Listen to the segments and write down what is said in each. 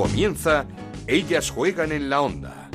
Comienza Ellas juegan en la onda.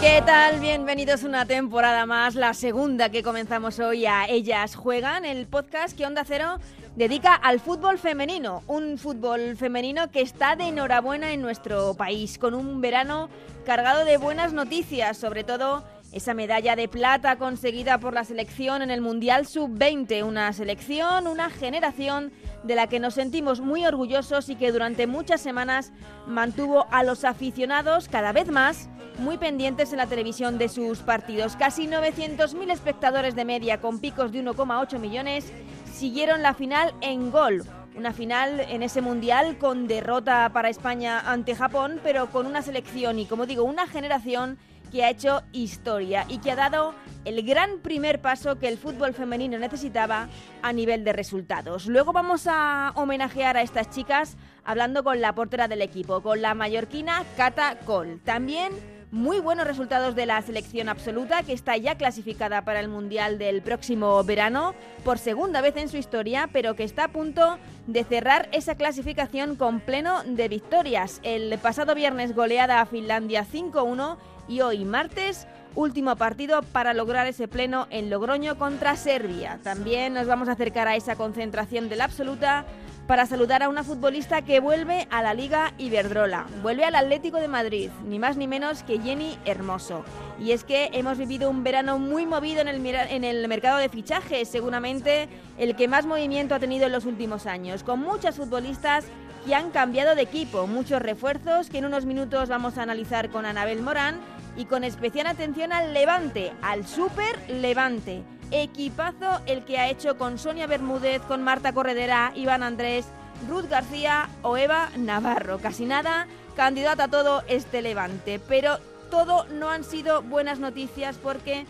¿Qué tal? Bienvenidos una temporada más, la segunda que comenzamos hoy a Ellas Juegan, el podcast que Onda Cero dedica al fútbol femenino, un fútbol femenino que está de enhorabuena en nuestro país, con un verano cargado de buenas noticias, sobre todo esa medalla de plata conseguida por la selección en el Mundial Sub-20, una selección, una generación de la que nos sentimos muy orgullosos y que durante muchas semanas mantuvo a los aficionados cada vez más muy pendientes en la televisión de sus partidos. Casi 900.000 espectadores de media con picos de 1,8 millones siguieron la final en gol. Una final en ese mundial con derrota para España ante Japón, pero con una selección y, como digo, una generación que ha hecho historia y que ha dado el gran primer paso que el fútbol femenino necesitaba a nivel de resultados. Luego vamos a homenajear a estas chicas hablando con la portera del equipo, con la mallorquina Cata Col. También muy buenos resultados de la selección absoluta que está ya clasificada para el Mundial del próximo verano por segunda vez en su historia, pero que está a punto de cerrar esa clasificación con pleno de victorias. El pasado viernes goleada a Finlandia 5-1 y hoy martes último partido para lograr ese pleno en Logroño contra Serbia. También nos vamos a acercar a esa concentración de la absoluta para saludar a una futbolista que vuelve a la Liga Iberdrola. Vuelve al Atlético de Madrid, ni más ni menos que Jenny Hermoso. Y es que hemos vivido un verano muy movido en el, en el mercado de fichajes, seguramente el que más movimiento ha tenido en los últimos años, con muchas futbolistas que han cambiado de equipo, muchos refuerzos que en unos minutos vamos a analizar con Anabel Morán y con especial atención al Levante, al Super Levante. Equipazo el que ha hecho con Sonia Bermúdez, con Marta Corredera, Iván Andrés, Ruth García o Eva Navarro. Casi nada, candidata a todo este Levante. Pero todo no han sido buenas noticias porque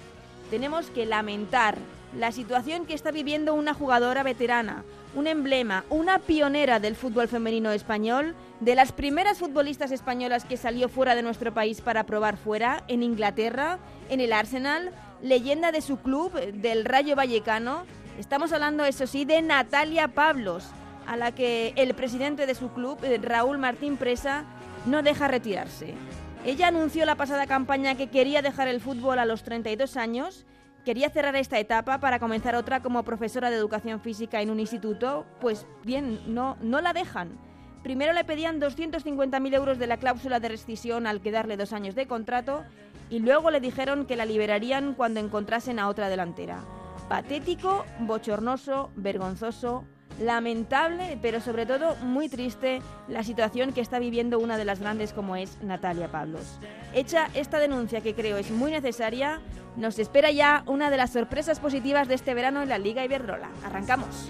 tenemos que lamentar la situación que está viviendo una jugadora veterana, un emblema, una pionera del fútbol femenino español, de las primeras futbolistas españolas que salió fuera de nuestro país para probar fuera, en Inglaterra, en el Arsenal, leyenda de su club, del Rayo Vallecano. Estamos hablando, eso sí, de Natalia Pablos, a la que el presidente de su club, eh, Raúl Martín Presa, no deja retirarse. Ella anunció la pasada campaña que quería dejar el fútbol a los 32 años quería cerrar esta etapa para comenzar otra como profesora de educación física en un instituto, pues bien, no, no la dejan. Primero le pedían 250.000 euros de la cláusula de rescisión al quedarle dos años de contrato y luego le dijeron que la liberarían cuando encontrasen a otra delantera. Patético, bochornoso, vergonzoso, lamentable, pero sobre todo muy triste la situación que está viviendo una de las grandes como es Natalia Pablos. Hecha esta denuncia que creo es muy necesaria, nos espera ya una de las sorpresas positivas de este verano en la Liga Iberdrola. Arrancamos.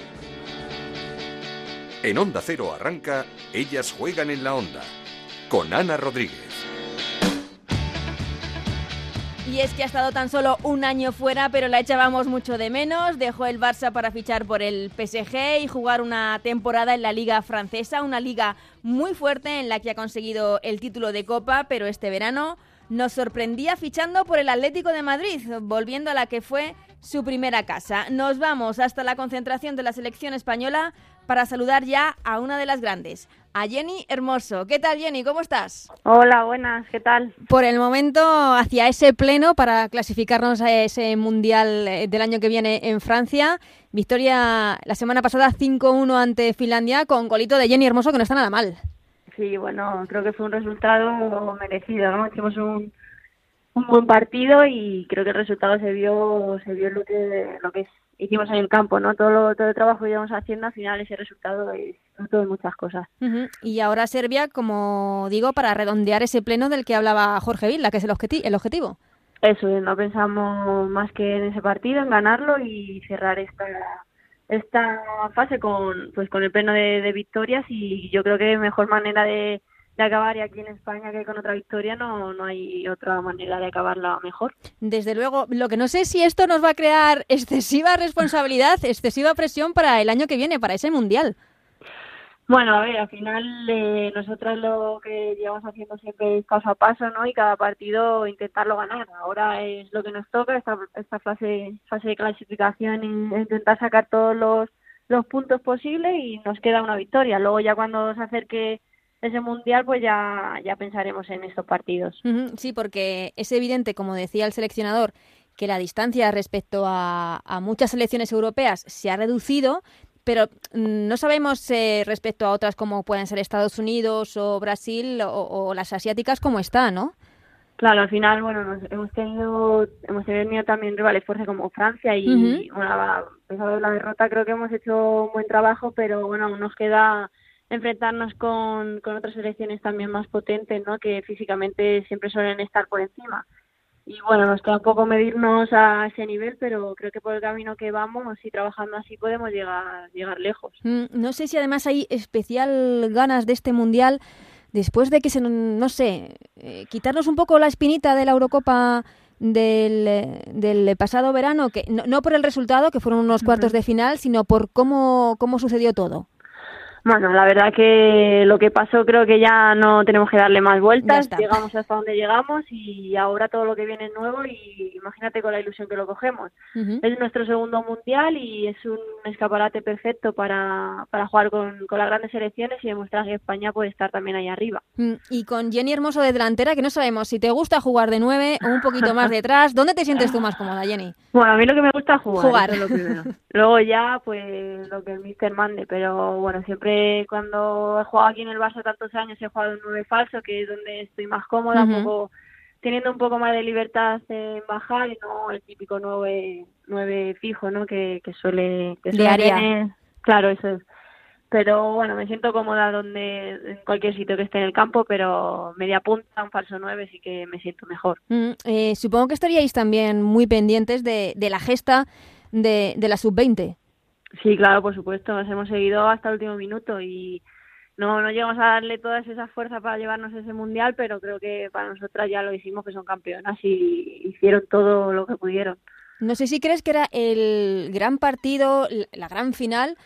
En Onda Cero arranca Ellas juegan en la Onda con Ana Rodríguez. Y es que ha estado tan solo un año fuera, pero la echábamos mucho de menos. Dejó el Barça para fichar por el PSG y jugar una temporada en la liga francesa, una liga muy fuerte en la que ha conseguido el título de Copa, pero este verano nos sorprendía fichando por el Atlético de Madrid, volviendo a la que fue su primera casa. Nos vamos hasta la concentración de la selección española para saludar ya a una de las grandes, a Jenny Hermoso. ¿Qué tal, Jenny? ¿Cómo estás? Hola, buenas, ¿qué tal? Por el momento, hacia ese pleno para clasificarnos a ese Mundial eh, del año que viene en Francia. Victoria la semana pasada 5-1 ante Finlandia con golito de Jenny Hermoso, que no está nada mal. Sí, bueno, creo que fue un resultado merecido, ¿no? Hicimos un, un buen partido y creo que el resultado se vio se vio lo que lo que hicimos en el campo, ¿no? Todo, todo el trabajo que íbamos haciendo, al final ese resultado es fruto de muchas cosas. Y ahora Serbia, como digo, para redondear ese pleno del que hablaba Jorge Villa, que es el, el objetivo. Eso, no pensamos más que en ese partido, en ganarlo y cerrar esta esta fase con pues con el pleno de victorias y yo creo que mejor manera de de acabar y aquí en España que con otra victoria no, no hay otra manera de acabarla mejor. Desde luego, lo que no sé si esto nos va a crear excesiva responsabilidad, excesiva presión para el año que viene, para ese mundial. Bueno, a ver, al final eh, nosotras lo que llevamos haciendo siempre es paso a paso, ¿no? Y cada partido intentarlo ganar. Ahora es lo que nos toca, esta, esta fase, fase de clasificación, intentar sacar todos los, los puntos posibles y nos queda una victoria. Luego ya cuando se acerque ese mundial, pues ya, ya pensaremos en estos partidos. Sí, porque es evidente, como decía el seleccionador, que la distancia respecto a, a muchas selecciones europeas se ha reducido, pero no sabemos eh, respecto a otras como pueden ser Estados Unidos o Brasil o, las asiáticas cómo está, ¿no? Claro, al final, bueno, nos, hemos tenido hemos tenido también rivales fuertes como Francia y, bueno, a pesar de la derrota creo que hemos hecho un buen trabajo, pero bueno, aún nos queda enfrentarnos con, con otras selecciones también más potentes, ¿no? Que físicamente siempre suelen estar por encima y bueno, nos queda un poco medirnos a ese nivel, pero creo que por el camino que vamos y trabajando así podemos llegar, llegar lejos. Mm, no sé si además hay especial ganas de este mundial después de que se, no sé, eh, quitarnos un poco la espinita de la Eurocopa del, del pasado verano, que no, no, por el resultado, que fueron unos cuartos de final, sino por cómo, cómo sucedió todo. Bueno, la verdad que lo que pasó creo que ya no tenemos que darle más vueltas, llegamos hasta donde llegamos y ahora todo lo que viene es nuevo y imagínate con la ilusión que lo cogemos. Es nuestro segundo mundial y es un escaparate perfecto para, para jugar con, con las grandes selecciones y demostrar que España puede estar también ahí arriba. Mm, y con Jenny Hermoso de delantera, que no sabemos si te gusta jugar de nueve o un poquito más detrás, ¿dónde te sientes tú más cómoda, Jenny? Bueno, a mí lo que me gusta es jugar. Jugar. es lo primero. Luego ya, pues lo que el mister mande, pero bueno, siempre cuando he jugado aquí en el Barça tantos años he jugado un 9 falso, que es donde estoy más cómoda, teniendo un poco más de libertad en bajar y no el típico 9, 9 fijo, ¿no? Que, que suele... Que suele claro, eso es. Pero bueno, me siento cómoda donde en cualquier sitio que esté en el campo, pero media punta, un falso 9 sí que me siento mejor. Mm, eh, supongo que estaríais también muy pendientes de, de la gesta de, de la sub-20. Sí, claro, por supuesto, nos hemos seguido hasta el último minuto y no, no llegamos a darle todas esas fuerzas para llevarnos ese mundial, pero creo que para nosotras ya lo hicimos, que son campeonas y hicieron todo lo que pudieron. No sé si crees que era el gran partido, la gran final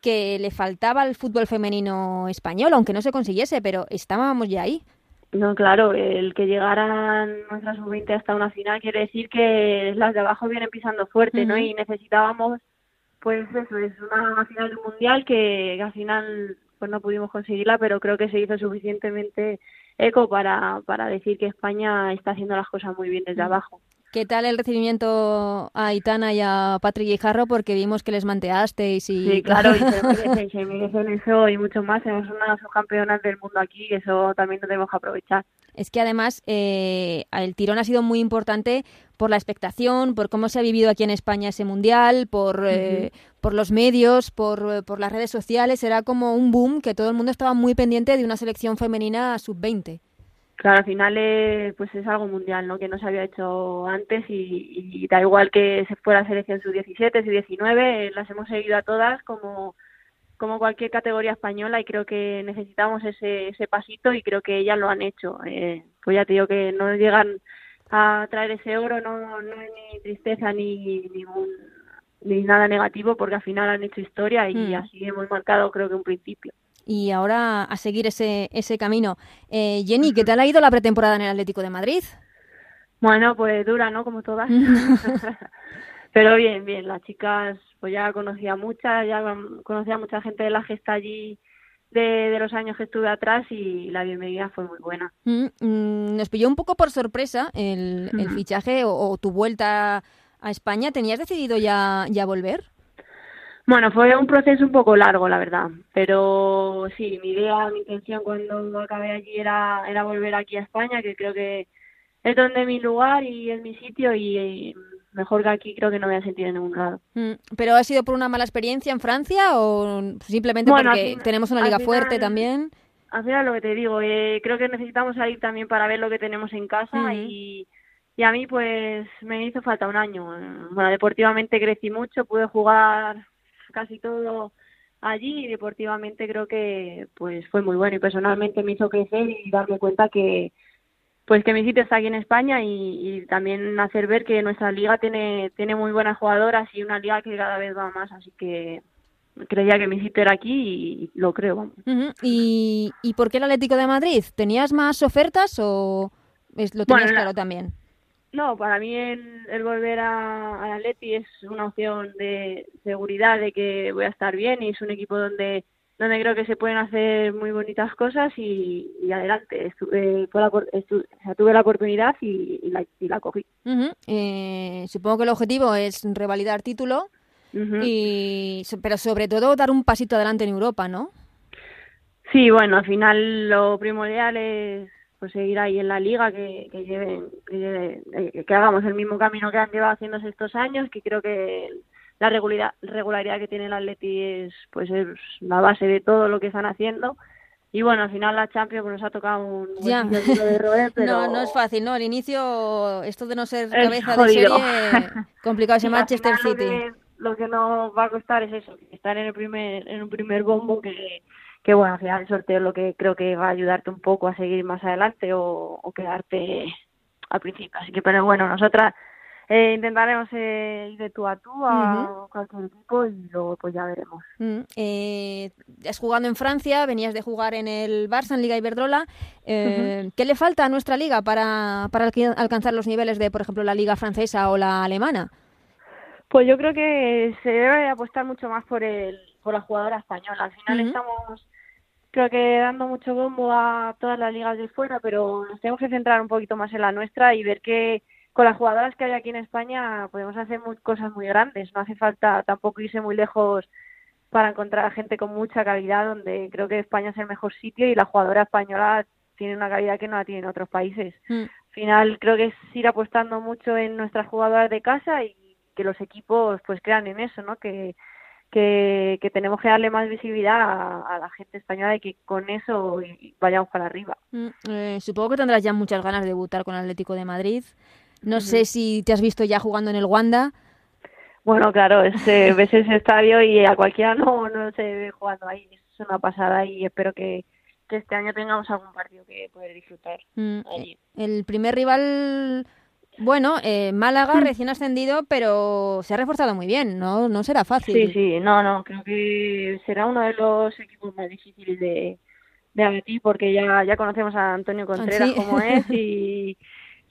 que le faltaba al fútbol femenino español, aunque no se consiguiese, pero estábamos ya ahí. No, claro, el que llegaran nuestras sub-20 hasta una final quiere decir que las de abajo vienen pisando fuerte, ¿no? Y necesitábamos pues eso, es una final mundial que, al final pues no pudimos conseguirla, pero creo que se hizo suficientemente eco para, para decir que España está haciendo las cosas muy bien desde mm. abajo. ¿Qué tal el recibimiento a Aitana y a Patrick Guijarro? Porque vimos que les manteasteis y... Sí, claro, y se merecen, eso y mucho más. Tenemos una de las del mundo aquí y eso también lo tenemos que aprovechar. Es que además eh, el tirón ha sido muy importante por la expectación, por cómo se ha vivido aquí en España ese mundial, por, eh, por los medios, por, por las redes sociales. Era como un boom que todo el mundo estaba muy pendiente de una selección femenina sub-20. Claro, al final es, pues es algo mundial, ¿no? Que no se había hecho antes y, da igual que se fuera selección sub-17, sub-19, las hemos seguido a todas como, como cualquier categoría española y creo que necesitamos ese, ese pasito y creo que ellas lo han hecho. Eh, pues ya te digo que no llegan a traer ese oro, no, no hay ni tristeza ni ningún ni nada negativo porque al final han hecho historia y mm. así hemos marcado creo que un principio y ahora a seguir ese, ese camino. Eh, Jenny, ¿qué tal ha ido la pretemporada en el Atlético de Madrid? Bueno, pues dura, ¿no? Como todas. Pero bien, bien, las chicas, pues ya conocía muchas, ya conocía mucha gente de la gesta allí de, los años que estuve atrás y la bienvenida fue muy buena. Mm, mm, nos pilló un poco por sorpresa el, el fichaje o, o, tu vuelta a España. ¿Tenías decidido ya, ya volver? Bueno, fue un proceso un poco largo, la verdad, pero sí, mi idea, mi intención cuando acabé allí era, era volver aquí a España, que creo que es donde mi lugar y es mi sitio y, mejor que aquí creo que no me voy a sentir en ningún lado. Mm, ¿Pero ha sido por una mala experiencia en Francia o simplemente porque tenemos una liga fuerte también? Al final lo que te digo, eh, creo que necesitamos salir también para ver lo que tenemos en casa y, y a mí pues me hizo falta un año. Bueno, deportivamente crecí mucho, pude jugar casi todo allí y deportivamente creo que pues fue muy bueno y personalmente me hizo crecer y darme cuenta que pues que mi sitio está aquí en España y, también hacer ver que nuestra liga tiene tiene muy buenas jugadoras y una liga que cada vez va más así que creía que mi sitio era aquí y lo creo. ¿Y, ¿Y por qué el Atlético de Madrid? ¿Tenías más ofertas o lo tenías claro también? No, para mí el, volver a, al Atleti es una opción de seguridad de que voy a estar bien y es un equipo donde donde creo que se pueden hacer muy bonitas cosas y, adelante. Estuve, la, tuve la oportunidad y, la, cogí. Eh, supongo que el objetivo es revalidar título, y, pero sobre todo dar un pasito adelante en Europa, ¿no? Sí, bueno, al final lo primordial es pues seguir ahí en la liga, que, que, lleven, que, eh, que hagamos el mismo camino que han llevado haciéndose estos años, que creo que la regularidad, regularidad que tiene el Atleti es pues es la base de todo lo que están haciendo. Y bueno al final la Champions pues, nos ha tocado un ya. de roer, pero no no es fácil no el inicio esto de no ser cabeza de serie complicado ese Manchester City. lo que, nos va a costar es eso estar en el primer en un primer bombo que que bueno al final el sorteo es lo que creo que va a ayudarte un poco a seguir más adelante o, o quedarte al principio. Así que pero bueno nosotras eh, intentaremos eh, ir de tú a tú a cualquier equipo y luego pues ya veremos. Mm, eh, has jugado en Francia, venías de jugar en el Barça, en Liga Iberdrola. Eh, ¿Qué le falta a nuestra liga para, para alcanzar los niveles de, por ejemplo, la liga francesa o la alemana? Pues yo creo que se debe apostar mucho más por el por la jugadora española. Al final estamos creo que dando mucho bombo a todas las ligas de fuera, pero nos tenemos que centrar un poquito más en la nuestra y ver que con las jugadoras que hay aquí en España podemos hacer cosas muy grandes. No hace falta tampoco irse muy lejos para encontrar a gente con mucha calidad, donde creo que España es el mejor sitio y la jugadora española tiene una calidad que no la tiene en otros países. Mm. Al final creo que es ir apostando mucho en nuestras jugadoras de casa y que los equipos pues crean en eso, ¿no? Que, que, tenemos que darle más visibilidad a, la gente española y que con eso vayamos para arriba. Mm, eh, supongo que tendrás ya muchas ganas de debutar con el Atlético de Madrid. No sé si te has visto ya jugando en el Wanda. Bueno, claro, este, ves ese estadio y a cualquiera no, no se ve jugando ahí. Es una pasada y espero que, este año tengamos algún partido que poder disfrutar mm, allí. El primer rival, bueno, eh, Málaga, mm. recién ascendido, pero se ha reforzado muy bien, ¿no? No será fácil. Sí, sí, no, no, creo que será uno de los equipos más difíciles de, de abatir porque ya, ya conocemos a Antonio Contreras como es y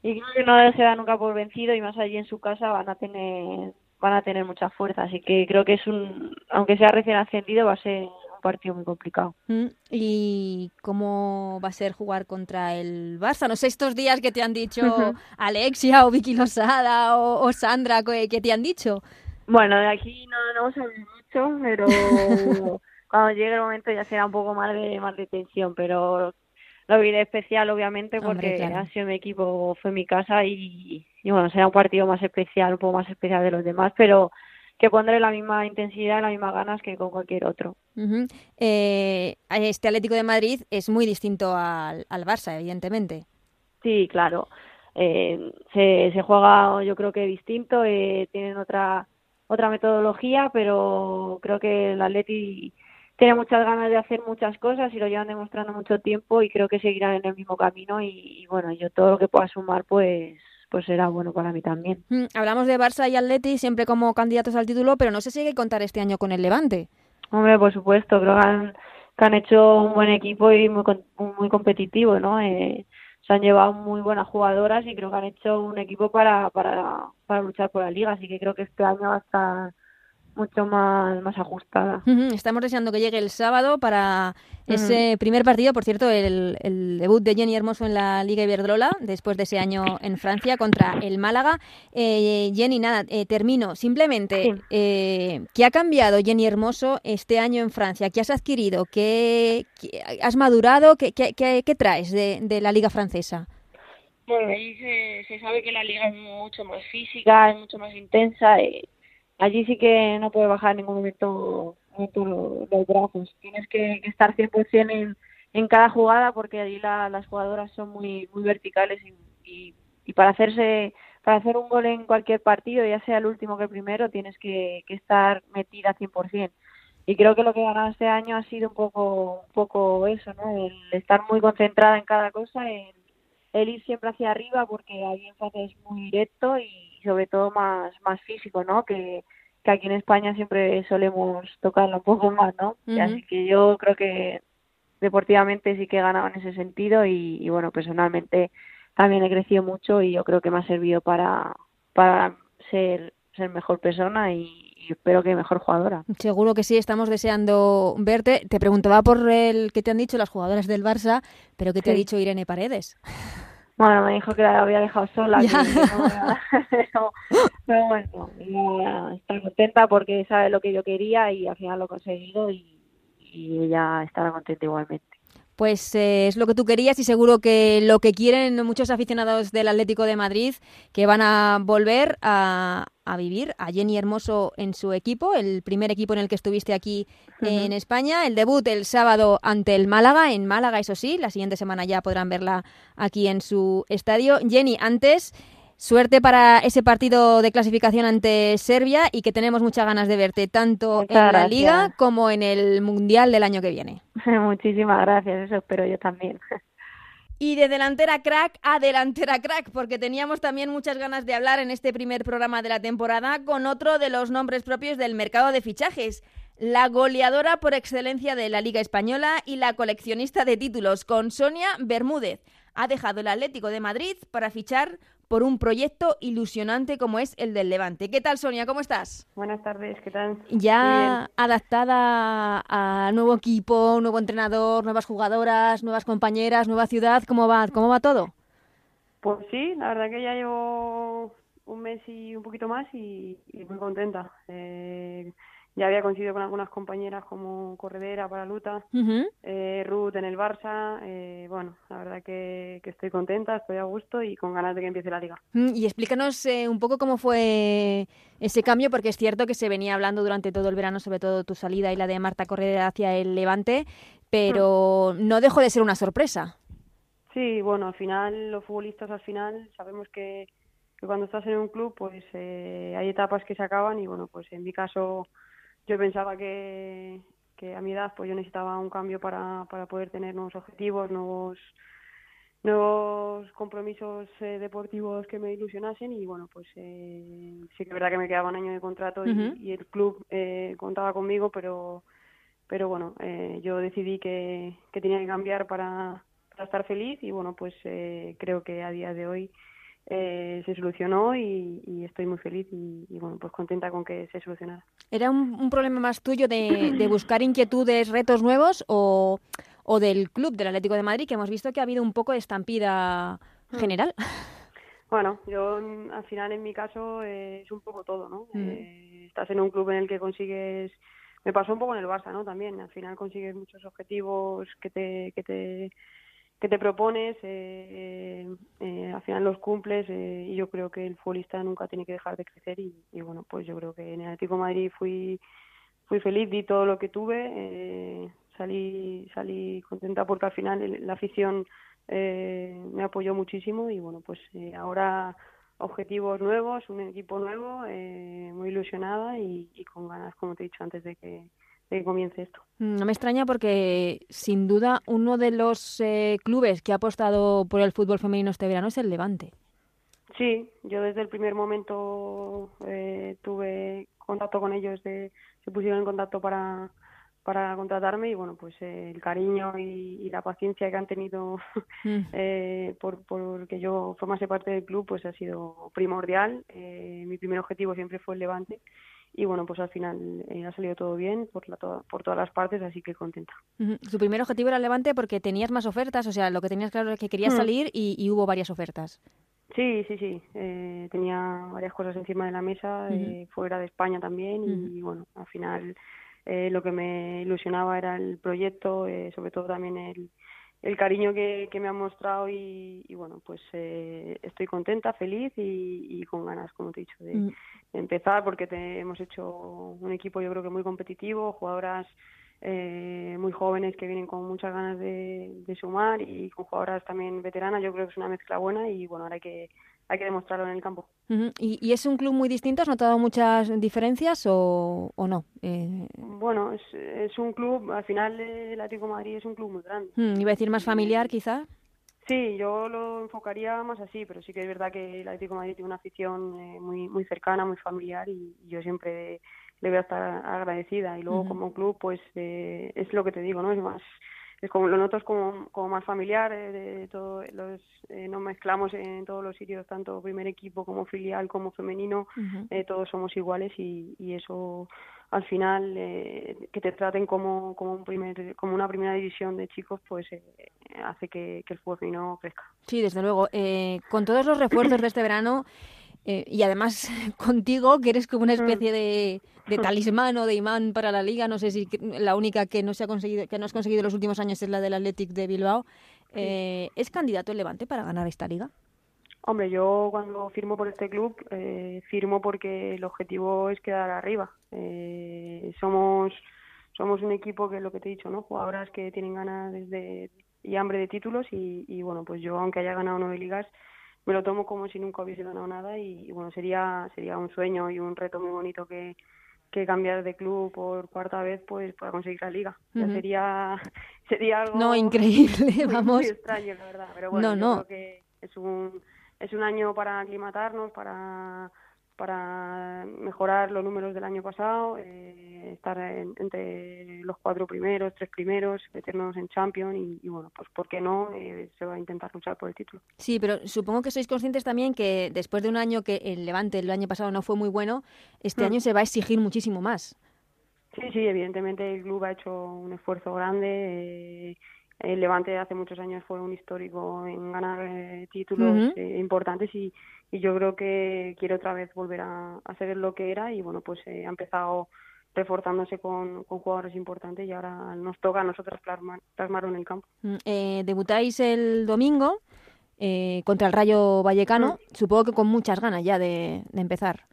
y creo que no se da nunca por vencido y más allí en su casa van a tener van a tener mucha fuerza. Así que creo que es un aunque sea recién ascendido va a ser un partido muy complicado. Mm, y cómo va a ser jugar contra el Barça no sé estos días que te han dicho Alexia o Vicky Losada o, Sandra que, te han dicho bueno de aquí no no hablado mucho pero cuando llegue el momento ya será un poco más de más de tensión pero lo viviré especial, obviamente, porque ha sido mi equipo, fue mi casa y, bueno, será un partido más especial, un poco más especial de los demás, pero que pondré la misma intensidad, las mismas ganas que con cualquier otro. Eh, este Atlético de Madrid es muy distinto al, al Barça, evidentemente. Sí, claro. Eh, se, se juega, yo creo que distinto, eh, tienen otra otra metodología, pero creo que el Atleti tiene muchas ganas de hacer muchas cosas y lo llevan demostrando mucho tiempo y creo que seguirán en el mismo camino y, bueno, yo todo lo que pueda sumar pues pues será bueno para mí también. Mm, hablamos de Barça y Atleti siempre como candidatos al título, pero no sé si hay que contar este año con el Levante. Hombre, por supuesto, creo que han, que han hecho un buen equipo y muy, muy competitivo, ¿no? Eh, se han llevado muy buenas jugadoras y creo que han hecho un equipo para, para, para luchar por la liga, así que creo que este año va a estar mucho más, más ajustada. Estamos deseando que llegue el sábado para ese primer partido, por cierto, el, el, debut de Jenny Hermoso en la Liga Iberdrola, después de ese año en Francia contra el Málaga. Eh, Jenny, nada, eh, termino. Simplemente, eh, ¿qué ha cambiado Jenny Hermoso este año en Francia? ¿Qué has adquirido? ¿Qué, has madurado? ¿Qué, qué, qué, traes de, de, la Liga francesa? Bueno, ahí se, se, sabe que la liga es mucho más física, es mucho más intensa. Y allí sí que no puedes bajar en ningún momento, los brazos. Tienes que, estar 100% en, en cada jugada porque allí las jugadoras son muy muy verticales y, y, para hacerse para hacer un gol en cualquier partido, ya sea el último que el primero, tienes que, que estar metida 100%. Y creo que lo que he ganado este año ha sido un poco un poco eso, ¿no? El estar muy concentrada en cada cosa, el, el ir siempre hacia arriba porque ahí en fase es muy directo y sobre todo más más físico, ¿no? Que, que aquí en España siempre solemos tocarla un poco más, ¿no? Así que yo creo que deportivamente sí que he ganado en ese sentido y, bueno, personalmente también he crecido mucho y yo creo que me ha servido para, para ser, ser mejor persona y, espero que mejor jugadora. Seguro que sí, estamos deseando verte. Te preguntaba por el que te han dicho las jugadoras del Barça, pero ¿qué te ha dicho Irene Paredes? Bueno, me dijo que la había dejado sola, pero, bueno, está contenta porque sabe lo que yo quería y al final lo he conseguido y, y ella estará contenta igualmente. Pues eh, es lo que tú querías y seguro que lo que quieren muchos aficionados del Atlético de Madrid, que van a volver a, vivir a Jenny Hermoso en su equipo, el primer equipo en el que estuviste aquí en España. El debut el sábado ante el Málaga, en Málaga, eso sí, la siguiente semana ya podrán verla aquí en su estadio. Jenny, antes Suerte para ese partido de clasificación ante Serbia y que tenemos muchas ganas de verte tanto en la liga como en el mundial del año que viene. Muchísimas gracias, eso espero yo también. Y de delantera crack a delantera crack, porque teníamos también muchas ganas de hablar en este primer programa de la temporada con otro de los nombres propios del mercado de fichajes, la goleadora por excelencia de la Liga Española y la coleccionista de títulos, con Sonia Bermúdez. Ha dejado el Atlético de Madrid para fichar por un proyecto ilusionante como es el del Levante. ¿Qué tal, Sonia? ¿Cómo estás? Buenas tardes, ¿qué tal? Ya adaptada a nuevo equipo, nuevo entrenador, nuevas jugadoras, nuevas compañeras, nueva ciudad, ¿cómo va, cómo va todo? Pues sí, la verdad que ya llevo un mes y un poquito más y, muy contenta. Eh, ya había coincidido con algunas compañeras como Corredera para Luta, eh, Ruth en el Barça. Eh, bueno, la verdad que, estoy contenta, estoy a gusto y con ganas de que empiece la liga. Mm, y explícanos eh, un poco cómo fue ese cambio, porque es cierto que se venía hablando durante todo el verano, sobre todo tu salida y la de Marta Corredera hacia el Levante, pero mm. no dejó de ser una sorpresa. Sí, bueno, al final, los futbolistas al final sabemos que, que cuando estás en un club, pues hay etapas que se acaban y bueno, pues en mi caso yo pensaba que, que a mi edad pues yo necesitaba un cambio para, para poder tener nuevos objetivos, nuevos nuevos compromisos eh, deportivos que me ilusionasen y bueno pues eh, sí que es verdad que me quedaba un año de contrato y, el club eh, contaba conmigo pero pero bueno eh, yo decidí que, que tenía que cambiar para, para estar feliz y bueno pues creo que a día de hoy eh, se solucionó y, estoy muy feliz y, bueno, pues contenta con que se solucionara. ¿Era un, problema más tuyo de, buscar inquietudes, retos nuevos o, del club del Atlético de Madrid, que hemos visto que ha habido un poco de estampida mm. general? Bueno, yo al final en mi caso eh, es un poco todo, ¿no? Mm. Eh, estás en un club en el que consigues me pasó un poco en el Barça, ¿no? También, al final consigues muchos objetivos que te, que te que te propones, eh, eh, al final los cumples eh, y yo creo que el futbolista nunca tiene que dejar de crecer y, bueno, pues yo creo que en el Atlético Madrid fui, fui feliz, di todo lo que tuve, salí, salí contenta porque al final la afición me apoyó muchísimo y bueno, pues ahora objetivos nuevos, un equipo nuevo, muy ilusionada y, y con ganas, como te he dicho antes, de que que comience esto. Mm, no me extraña porque sin duda uno de los eh, clubes que ha apostado por el fútbol femenino este verano es el Levante. Sí, yo desde el primer momento eh, tuve contacto con ellos, de, se pusieron en contacto para, para contratarme y bueno, pues eh, el cariño y, la paciencia que han tenido mm. por, por que yo formase parte del club pues ha sido primordial. mi primer objetivo siempre fue el Levante y bueno, pues al final eh, ha salido todo bien por, la, por todas las partes, así que contenta. Tu primer objetivo era Levante porque tenías más ofertas, o sea, lo que tenías claro es que querías mm. salir y, hubo varias ofertas. Sí, sí, sí. Eh, tenía varias cosas encima de la mesa, eh, fuera de España también, y bueno, al final lo que me ilusionaba era el proyecto, sobre todo también el, el cariño que, que me han mostrado y, bueno, pues eh, estoy contenta, feliz y, con ganas, como te he dicho, de, mm. empezar porque te, hemos hecho un equipo yo creo que muy competitivo, jugadoras eh, muy jóvenes que vienen con muchas ganas de, de, sumar y con jugadoras también veteranas, yo creo que es una mezcla buena y bueno, ahora hay que hay que demostrarlo en el campo. ¿Y, es un club muy distinto? ¿Has notado muchas diferencias o, o no? Eh... Bueno, es, es, un club, al final el Atlético Madrid es un club muy grande. ¿Iba a decir más familiar quizá? Sí, yo lo enfocaría más así, pero sí que es verdad que el Atlético de Madrid tiene una afición eh, muy muy cercana, muy familiar y, yo siempre le voy a estar agradecida. Y luego como club, pues eh, es lo que te digo, ¿no? Es más es como lo noto como, como más familiar eh, de, todo los eh, nos mezclamos en todos los sitios tanto primer equipo como filial como femenino eh, todos somos iguales y, y eso al final eh, que te traten como como un primer como una primera división de chicos pues hace que, que, el fútbol femenino crezca. Sí desde luego. Con todos los refuerzos de este verano eh, y además contigo, que eres como una mm. especie de, de, talismán o de imán para la liga, no sé si la única que no se ha conseguido, que no has conseguido en los últimos años es la del Athletic de Bilbao. Eh, ¿Es candidato el Levante para ganar esta liga? Hombre, yo cuando firmo por este club, eh, firmo porque el objetivo es quedar arriba. somos somos un equipo que es lo que te he dicho, ¿no? Jugadoras que tienen ganas desde y hambre de títulos y, y bueno, pues yo aunque haya ganado nueve ligas, me lo tomo como si nunca hubiese ganado nada y, bueno, sería sería un sueño y un reto muy bonito que, que cambiar de club por cuarta vez pues para conseguir la liga. sería sería algo No, increíble, vamos. Muy extraño, la verdad, pero bueno, yo creo que es un es un año para aclimatarnos, para para mejorar los números del año pasado, eh, estar entre los cuatro primeros, tres primeros, meternos en Champions y, bueno, pues ¿por qué no? Eh, se va a intentar luchar por el título. Sí, pero supongo que sois conscientes también que después de un año que el Levante el año pasado no fue muy bueno, este hmm. año se va a exigir muchísimo más. Sí, sí, evidentemente el club ha hecho un esfuerzo grande. Eh, el Levante hace muchos años fue un histórico en ganar títulos importantes y, y yo creo que quiere otra vez volver a, a ser lo que era y bueno pues eh, ha empezado reforzándose con, con, jugadores importantes y ahora nos toca a nosotros plasmar, plasmarlo en el campo. Mm, eh, debutáis el domingo eh, contra el Rayo Vallecano, mm. supongo que con muchas ganas ya de, de empezar.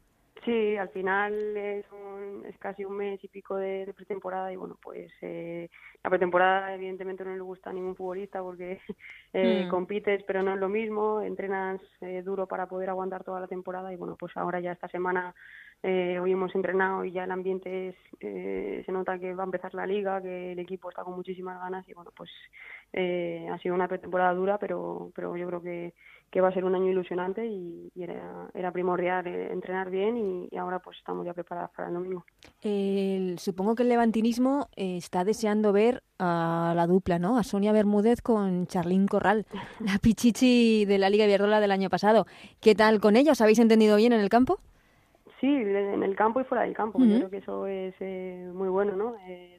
Sí, al final es, un, es casi un mes y pico de, pretemporada y bueno, pues eh, la pretemporada evidentemente no le gusta a ningún futbolista porque eh, mm. compites pero no es lo mismo, entrenas eh, duro para poder aguantar toda la temporada y bueno, pues ahora ya esta semana eh, hoy hemos entrenado y ya el ambiente es, eh, se nota que va a empezar la liga, que el equipo está con muchísimas ganas y bueno, pues eh, ha sido una pretemporada dura pero, pero yo creo que que va a ser un año ilusionante y, era, era, primordial eh, entrenar bien y, ahora pues estamos ya preparados para el domingo. supongo que el levantinismo eh, está deseando ver a la dupla, ¿no? A Sonia Bermúdez con Charlín Corral, la pichichi de la Liga Iberdrola del año pasado. ¿Qué tal con ella? ¿Os habéis entendido bien en el campo? Sí, en el campo y fuera del campo. Yo creo que eso es eh, muy bueno, ¿no?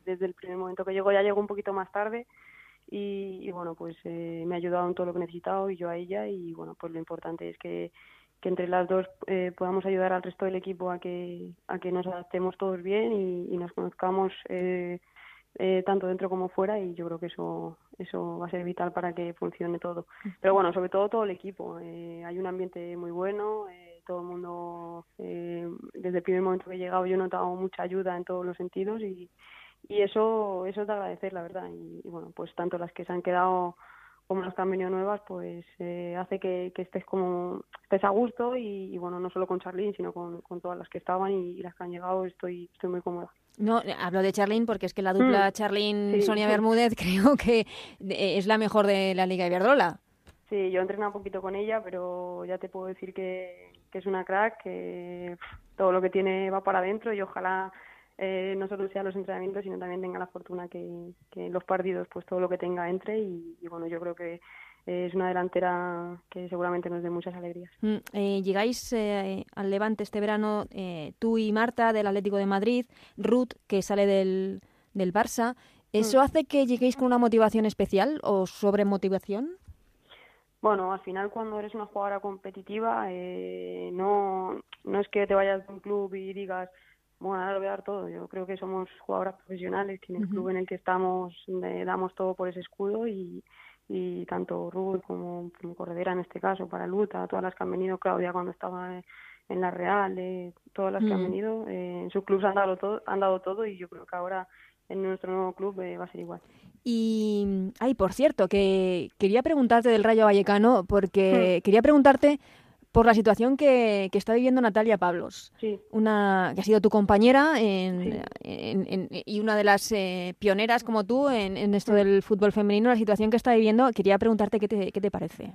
desde el primer momento que llegó, ya llegó un poquito más tarde y, bueno, pues eh, me ha ayudado en todo lo que he necesitado y yo a ella y bueno, pues lo importante es que, que entre las dos eh, podamos ayudar al resto del equipo a que, a que nos adaptemos todos bien y, nos conozcamos eh, eh, tanto dentro como fuera y yo creo que eso eso va a ser vital para que funcione todo. Pero bueno, sobre todo todo el equipo. Eh, hay un ambiente muy bueno, eh, todo el mundo, eh, desde el primer momento que he llegado yo he notado mucha ayuda en todos los sentidos y, y eso eso es de agradecer la verdad y, bueno pues tanto las que se han quedado como las que han venido nuevas pues eh, hace que, que, estés como estés a gusto y, bueno no solo con Charlene sino con, con todas las que estaban y, las que han llegado estoy estoy muy cómoda no, hablo de Charlene porque es que la dupla mm. Charlene Sonia Bermúdez creo que es la mejor de la Liga Iberdrola. Sí, yo he entrenado un poquito con ella, pero ya te puedo decir que, que es una crack, que todo lo que tiene va para adentro y ojalá eh, no solo sea los entrenamientos, sino también tenga la fortuna que, que los partidos, pues todo lo que tenga entre y, bueno, yo creo que es una delantera que seguramente nos dé muchas alegrías. Mm, eh, llegáis eh, al Levante este verano tú y Marta del Atlético de Madrid, Ruth que sale del, del Barça. ¿Eso mm. hace que lleguéis con una motivación especial o sobre motivación? Bueno, al final cuando eres una jugadora competitiva no, no es que te vayas de un club y digas bueno, ahora lo voy a dar todo. Yo creo que somos jugadoras profesionales, que en el club en el que estamos damos todo por ese escudo y, y tanto Ruth como, Corredera en este caso, para Luta, todas las que han venido, Claudia cuando estaba en la Real, eh, todas las que han venido, eh, en sus clubes han dado todo, han dado todo y yo creo que ahora en nuestro nuevo club eh, va a ser igual. Y, ay, por cierto, que quería preguntarte del Rayo Vallecano, porque quería preguntarte por la situación que, está viviendo Natalia Pablos, una que ha sido tu compañera y una de las eh, pioneras como tú en, esto del fútbol femenino, la situación que está viviendo. Quería preguntarte qué te, qué te parece.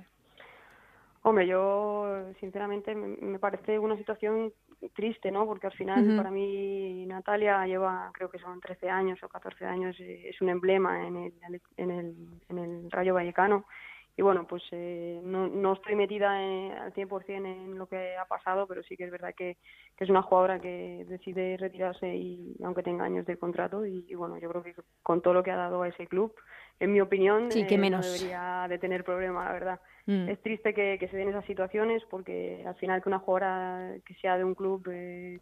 Hombre, yo sinceramente me parece una situación triste, ¿no? Porque al final para mí Natalia lleva, creo que son 13 años o 14 años, eh, es un emblema en el, en el, en el Rayo Vallecano. Y bueno, pues eh, no, no estoy metida en, al 100% en lo que ha pasado, pero sí que es verdad que, que, es una jugadora que decide retirarse y aunque tenga años de contrato. Y, bueno, yo creo que con todo lo que ha dado a ese club, en mi opinión, sí, que eh, menos. no debería de tener problema, la verdad. Mm. Es triste que, se den esas situaciones porque al final que una jugadora que sea de un club eh,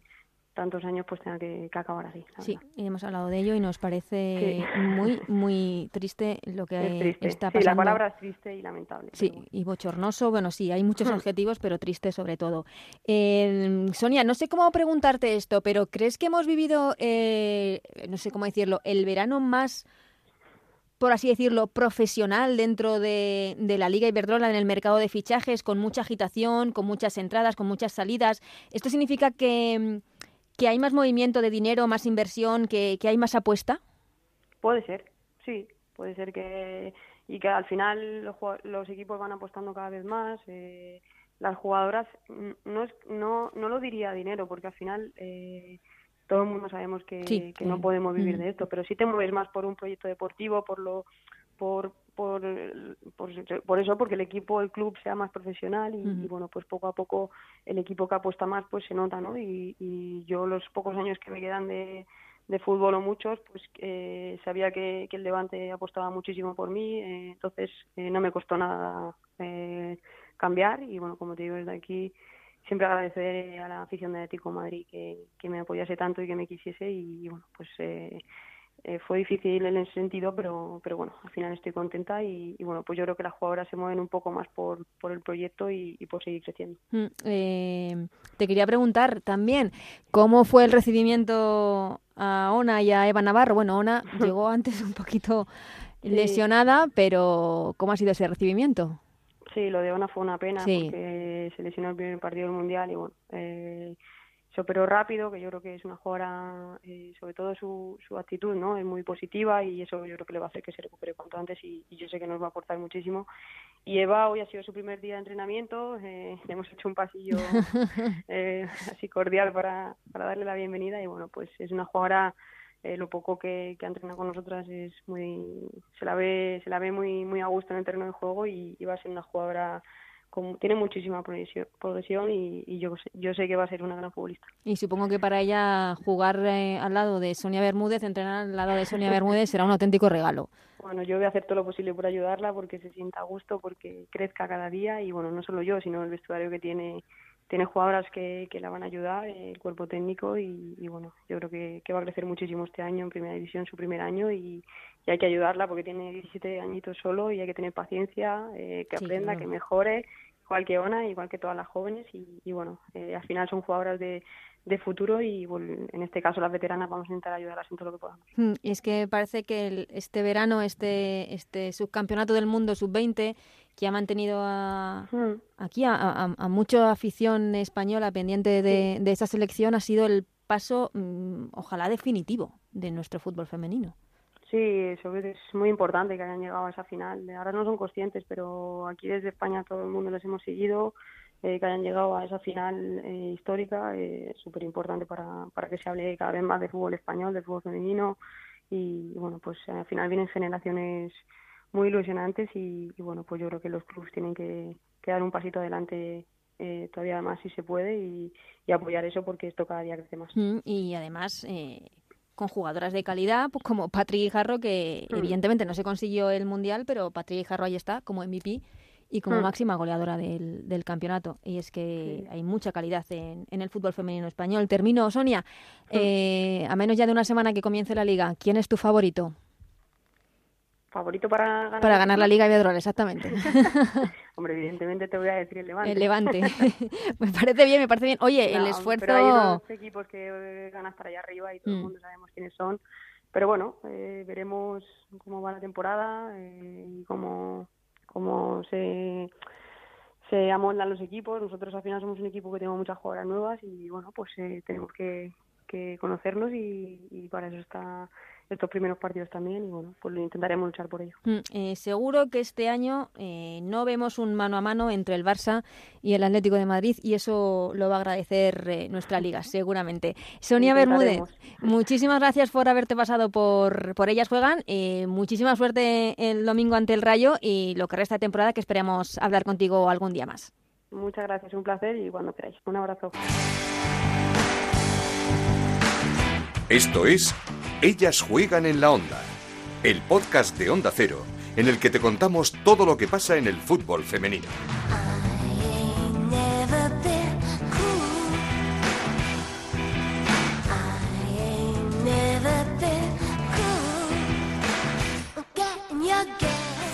tantos años pues tenga que, acabar así. Sí, hemos hablado de ello y nos parece muy, muy triste lo que está pasando. Sí, la palabra es triste y lamentable. Sí, y bochornoso, bueno, sí, hay muchos adjetivos, pero triste sobre todo. Eh, Sonia, no sé cómo preguntarte esto, pero ¿crees que hemos vivido, eh, no sé cómo decirlo, el verano más por así decirlo, profesional dentro de, la Liga Iberdrola en el mercado de fichajes, con mucha agitación, con muchas entradas, con muchas salidas. ¿Esto significa que, hay más movimiento de dinero, más inversión, que, hay más apuesta? Puede ser, sí, puede ser que y que al final los, equipos van apostando cada vez más. Eh, las jugadoras no, es, no, no lo diría dinero, porque al final eh, todo el mundo sabemos que, que no podemos vivir de esto, pero si te mueves más por un proyecto deportivo, por lo por por, por, eso, porque el equipo, el club sea más profesional y, bueno, pues poco a poco el equipo que apuesta más pues se nota, ¿no? Y, y yo los pocos años que me quedan de, de fútbol o muchos, pues eh, sabía que, que, el Levante apostaba muchísimo por mí, eh, entonces eh, no me costó nada eh, cambiar y bueno, como te digo, desde aquí siempre agradecer a la afición de Atlético Madrid que, que, me apoyase tanto y que me quisiese y, bueno, pues eh, fue difícil en ese sentido, pero, pero bueno, al final estoy contenta y, bueno, pues yo creo que las jugadoras se mueven un poco más por, por el proyecto y, por seguir creciendo. Mm, eh, te quería preguntar también, ¿cómo fue el recibimiento a Ona y a Eva Navarro? Bueno, Ona llegó antes un poquito lesionada, pero ¿cómo ha sido ese recibimiento? Sí, lo de Ona fue una pena porque se lesionó el primer partido del Mundial y bueno, eh, se operó rápido, que yo creo que es una jugadora, eh, sobre todo su, su actitud, ¿no? Es muy positiva y eso yo creo que le va a hacer que se recupere cuanto antes y, yo sé que nos va a aportar muchísimo. Y Eva hoy ha sido su primer día de entrenamiento, eh, le hemos hecho un pasillo eh, así cordial para, para darle la bienvenida y bueno, pues es una jugadora eh, lo poco que, que ha entrenado con nosotras es muy se la ve se la ve muy muy a gusto en el terreno de juego y, va a ser una jugadora con, tiene muchísima progresión, y, yo yo sé que va a ser una gran futbolista. Y supongo que para ella jugar eh, al lado de Sonia Bermúdez entrenar al lado de Sonia Bermúdez será un auténtico regalo. Bueno yo voy a hacer todo lo posible por ayudarla porque se sienta a gusto porque crezca cada día y bueno no solo yo sino el vestuario que tiene tiene jugadoras que, que la van a ayudar, el cuerpo técnico y, bueno, yo creo que, que, va a crecer muchísimo este año en Primera División, su primer año y, hay que ayudarla porque tiene 17 añitos solo y hay que tener paciencia, eh, que aprenda, que mejore, igual que Ona, igual que todas las jóvenes y, bueno, eh, al final son jugadoras de, de futuro y en este caso las veteranas vamos a intentar ayudarlas en todo lo que podamos. Hmm, y es que parece que este verano, este, este subcampeonato del mundo sub-20 que ha mantenido a, hmm. aquí a, mucha afición española pendiente de, esa selección ha sido el paso, mm, ojalá definitivo, de nuestro fútbol femenino. Sí, eso es muy importante que hayan llegado a esa final. Ahora no son conscientes, pero aquí desde España todo el mundo les hemos seguido. Eh, que hayan llegado a esa final eh, histórica eh, súper importante para, para que se hable cada vez más de fútbol español, de fútbol femenino. Y bueno, pues al final vienen generaciones muy ilusionantes y, bueno, pues yo creo que los clubes tienen que, dar un pasito adelante eh, todavía más si se puede y, apoyar eso porque esto cada día crece más. Mm, y además eh, con jugadoras de calidad pues como Patrick Jarro que mm. evidentemente no se consiguió el mundial pero Patrick Jarro ahí está como MVP y como mm. máxima goleadora del, del, campeonato. Y es que hay mucha calidad en, en, el fútbol femenino español. Termino, Sonia. Eh, a menos ya de una semana que comience la liga, ¿quién es tu favorito? Favorito para ganar. Para ganar la Liga Iberdrola, exactamente. Hombre, evidentemente te voy a decir el Levante. El Levante. me parece bien, me parece bien. Oye, el esfuerzo. Pero hay unos equipos que ganan para allá arriba y todo el mm. mundo sabemos quiénes son. Pero bueno, eh, veremos cómo va la temporada eh, y cómo, cómo se se amoldan los equipos. Nosotros al final somos un equipo que tenemos muchas jugadoras nuevas y bueno, pues eh, tenemos que, que conocernos y, y para eso está estos primeros partidos también y bueno, pues intentaremos luchar por ello. Mm, eh, seguro que este año eh, no vemos un mano a mano entre el Barça y el Atlético de Madrid y eso lo va a agradecer eh, nuestra liga, seguramente. Sonia Bermúdez, muchísimas gracias por haberte pasado por, por Ellas Juegan. muchísima suerte el domingo ante el Rayo y lo que resta de temporada que esperemos hablar contigo algún día más. Muchas gracias, un placer y cuando queráis. Un abrazo. Esto es Ellas juegan en la onda, el podcast de Onda Cero, en el que te contamos todo lo que pasa en el fútbol femenino.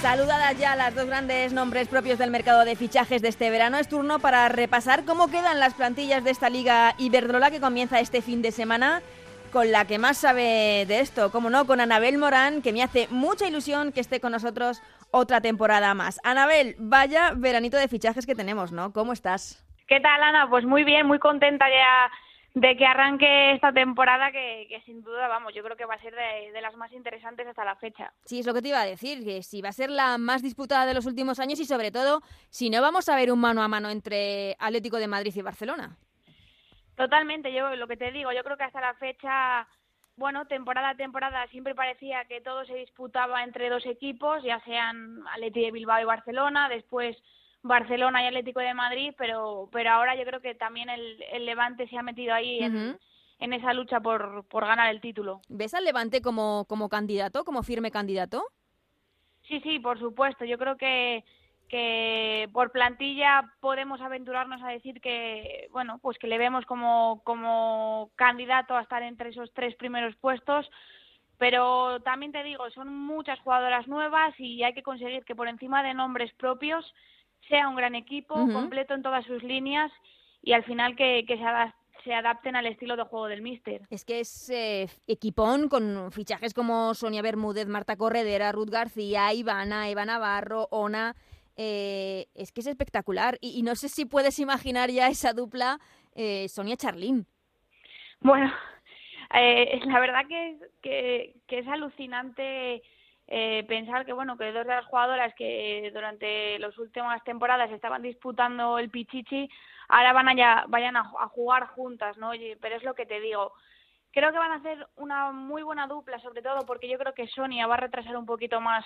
Saludadas ya las dos grandes nombres propios del mercado de fichajes de este verano, es turno para repasar cómo quedan las plantillas de esta liga Iberdrola que comienza este fin de semana con la que más sabe de esto, como no, con Anabel Morán, que me hace mucha ilusión que esté con nosotros otra temporada más. Anabel, vaya veranito de fichajes que tenemos, ¿no? ¿Cómo estás? ¿Qué tal, Ana? Pues muy bien, muy contenta ya de que arranque esta temporada que, sin duda, vamos, yo creo que va a ser de, de, las más interesantes hasta la fecha. Sí, es lo que te iba a decir, que si va a ser la más disputada de los últimos años y sobre todo si no vamos a ver un mano a mano entre Atlético de Madrid y Barcelona. Totalmente, yo lo que te digo, yo creo que hasta la fecha, bueno, temporada a temporada siempre parecía que todo se disputaba entre dos equipos, ya sean Atlético de Bilbao y Barcelona, después Barcelona y Atlético de Madrid, pero pero ahora yo creo que también el, el Levante se ha metido ahí en, en esa lucha por, por ganar el título. ¿Ves al Levante como, como candidato, como firme candidato? Sí, sí, por supuesto. Yo creo que que por plantilla podemos aventurarnos a decir que bueno pues que le vemos como como candidato a estar entre esos tres primeros puestos pero también te digo son muchas jugadoras nuevas y hay que conseguir que por encima de nombres propios sea un gran equipo completo en todas sus líneas y al final que, que se, se adapten al estilo de juego del míster. Es que es eh, equipón con fichajes como Sonia Bermúdez, Marta Corredera, Ruth García, Ivana, Eva Navarro, Ona, eh, es que es espectacular. Y, no sé si puedes imaginar ya esa dupla eh, Sonia Charlín. Bueno, eh, la verdad que, es alucinante eh, pensar que bueno que dos de las jugadoras que durante las últimas temporadas estaban disputando el Pichichi ahora van a vayan a, a, jugar juntas, ¿no? Pero es lo que te digo. Creo que van a hacer una muy buena dupla, sobre todo porque yo creo que Sonia va a retrasar un poquito más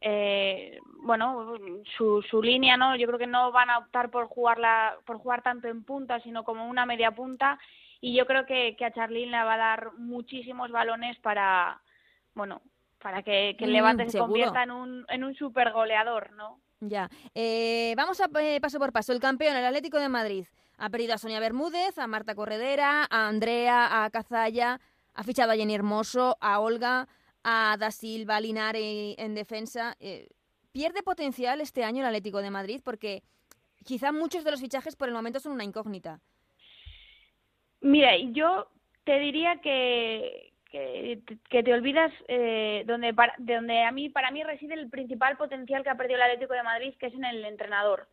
eh, bueno, su, su línea, ¿no? Yo creo que no van a optar por jugarla, por jugar tanto en punta, sino como una media punta. Y yo creo que, que a Charlín le va a dar muchísimos balones para, bueno, para que, que el mm, Levante se convierta en un, en un super goleador, ¿no? Ya. Eh, vamos a eh, paso por paso. El campeón, el Atlético de Madrid, ha perdido a Sonia Bermúdez, a Marta Corredera, a Andrea, a Cazalla, ha fichado a Jenny Hermoso, a Olga, a Da Silva, a Linare en defensa. Eh, ¿Pierde potencial este año el Atlético de Madrid? Porque quizá muchos de los fichajes por el momento son una incógnita. Mira, yo te diría que, que, te olvidas eh, donde de donde a mí para mí reside el principal potencial que ha perdido el Atlético de Madrid, que es en el entrenador.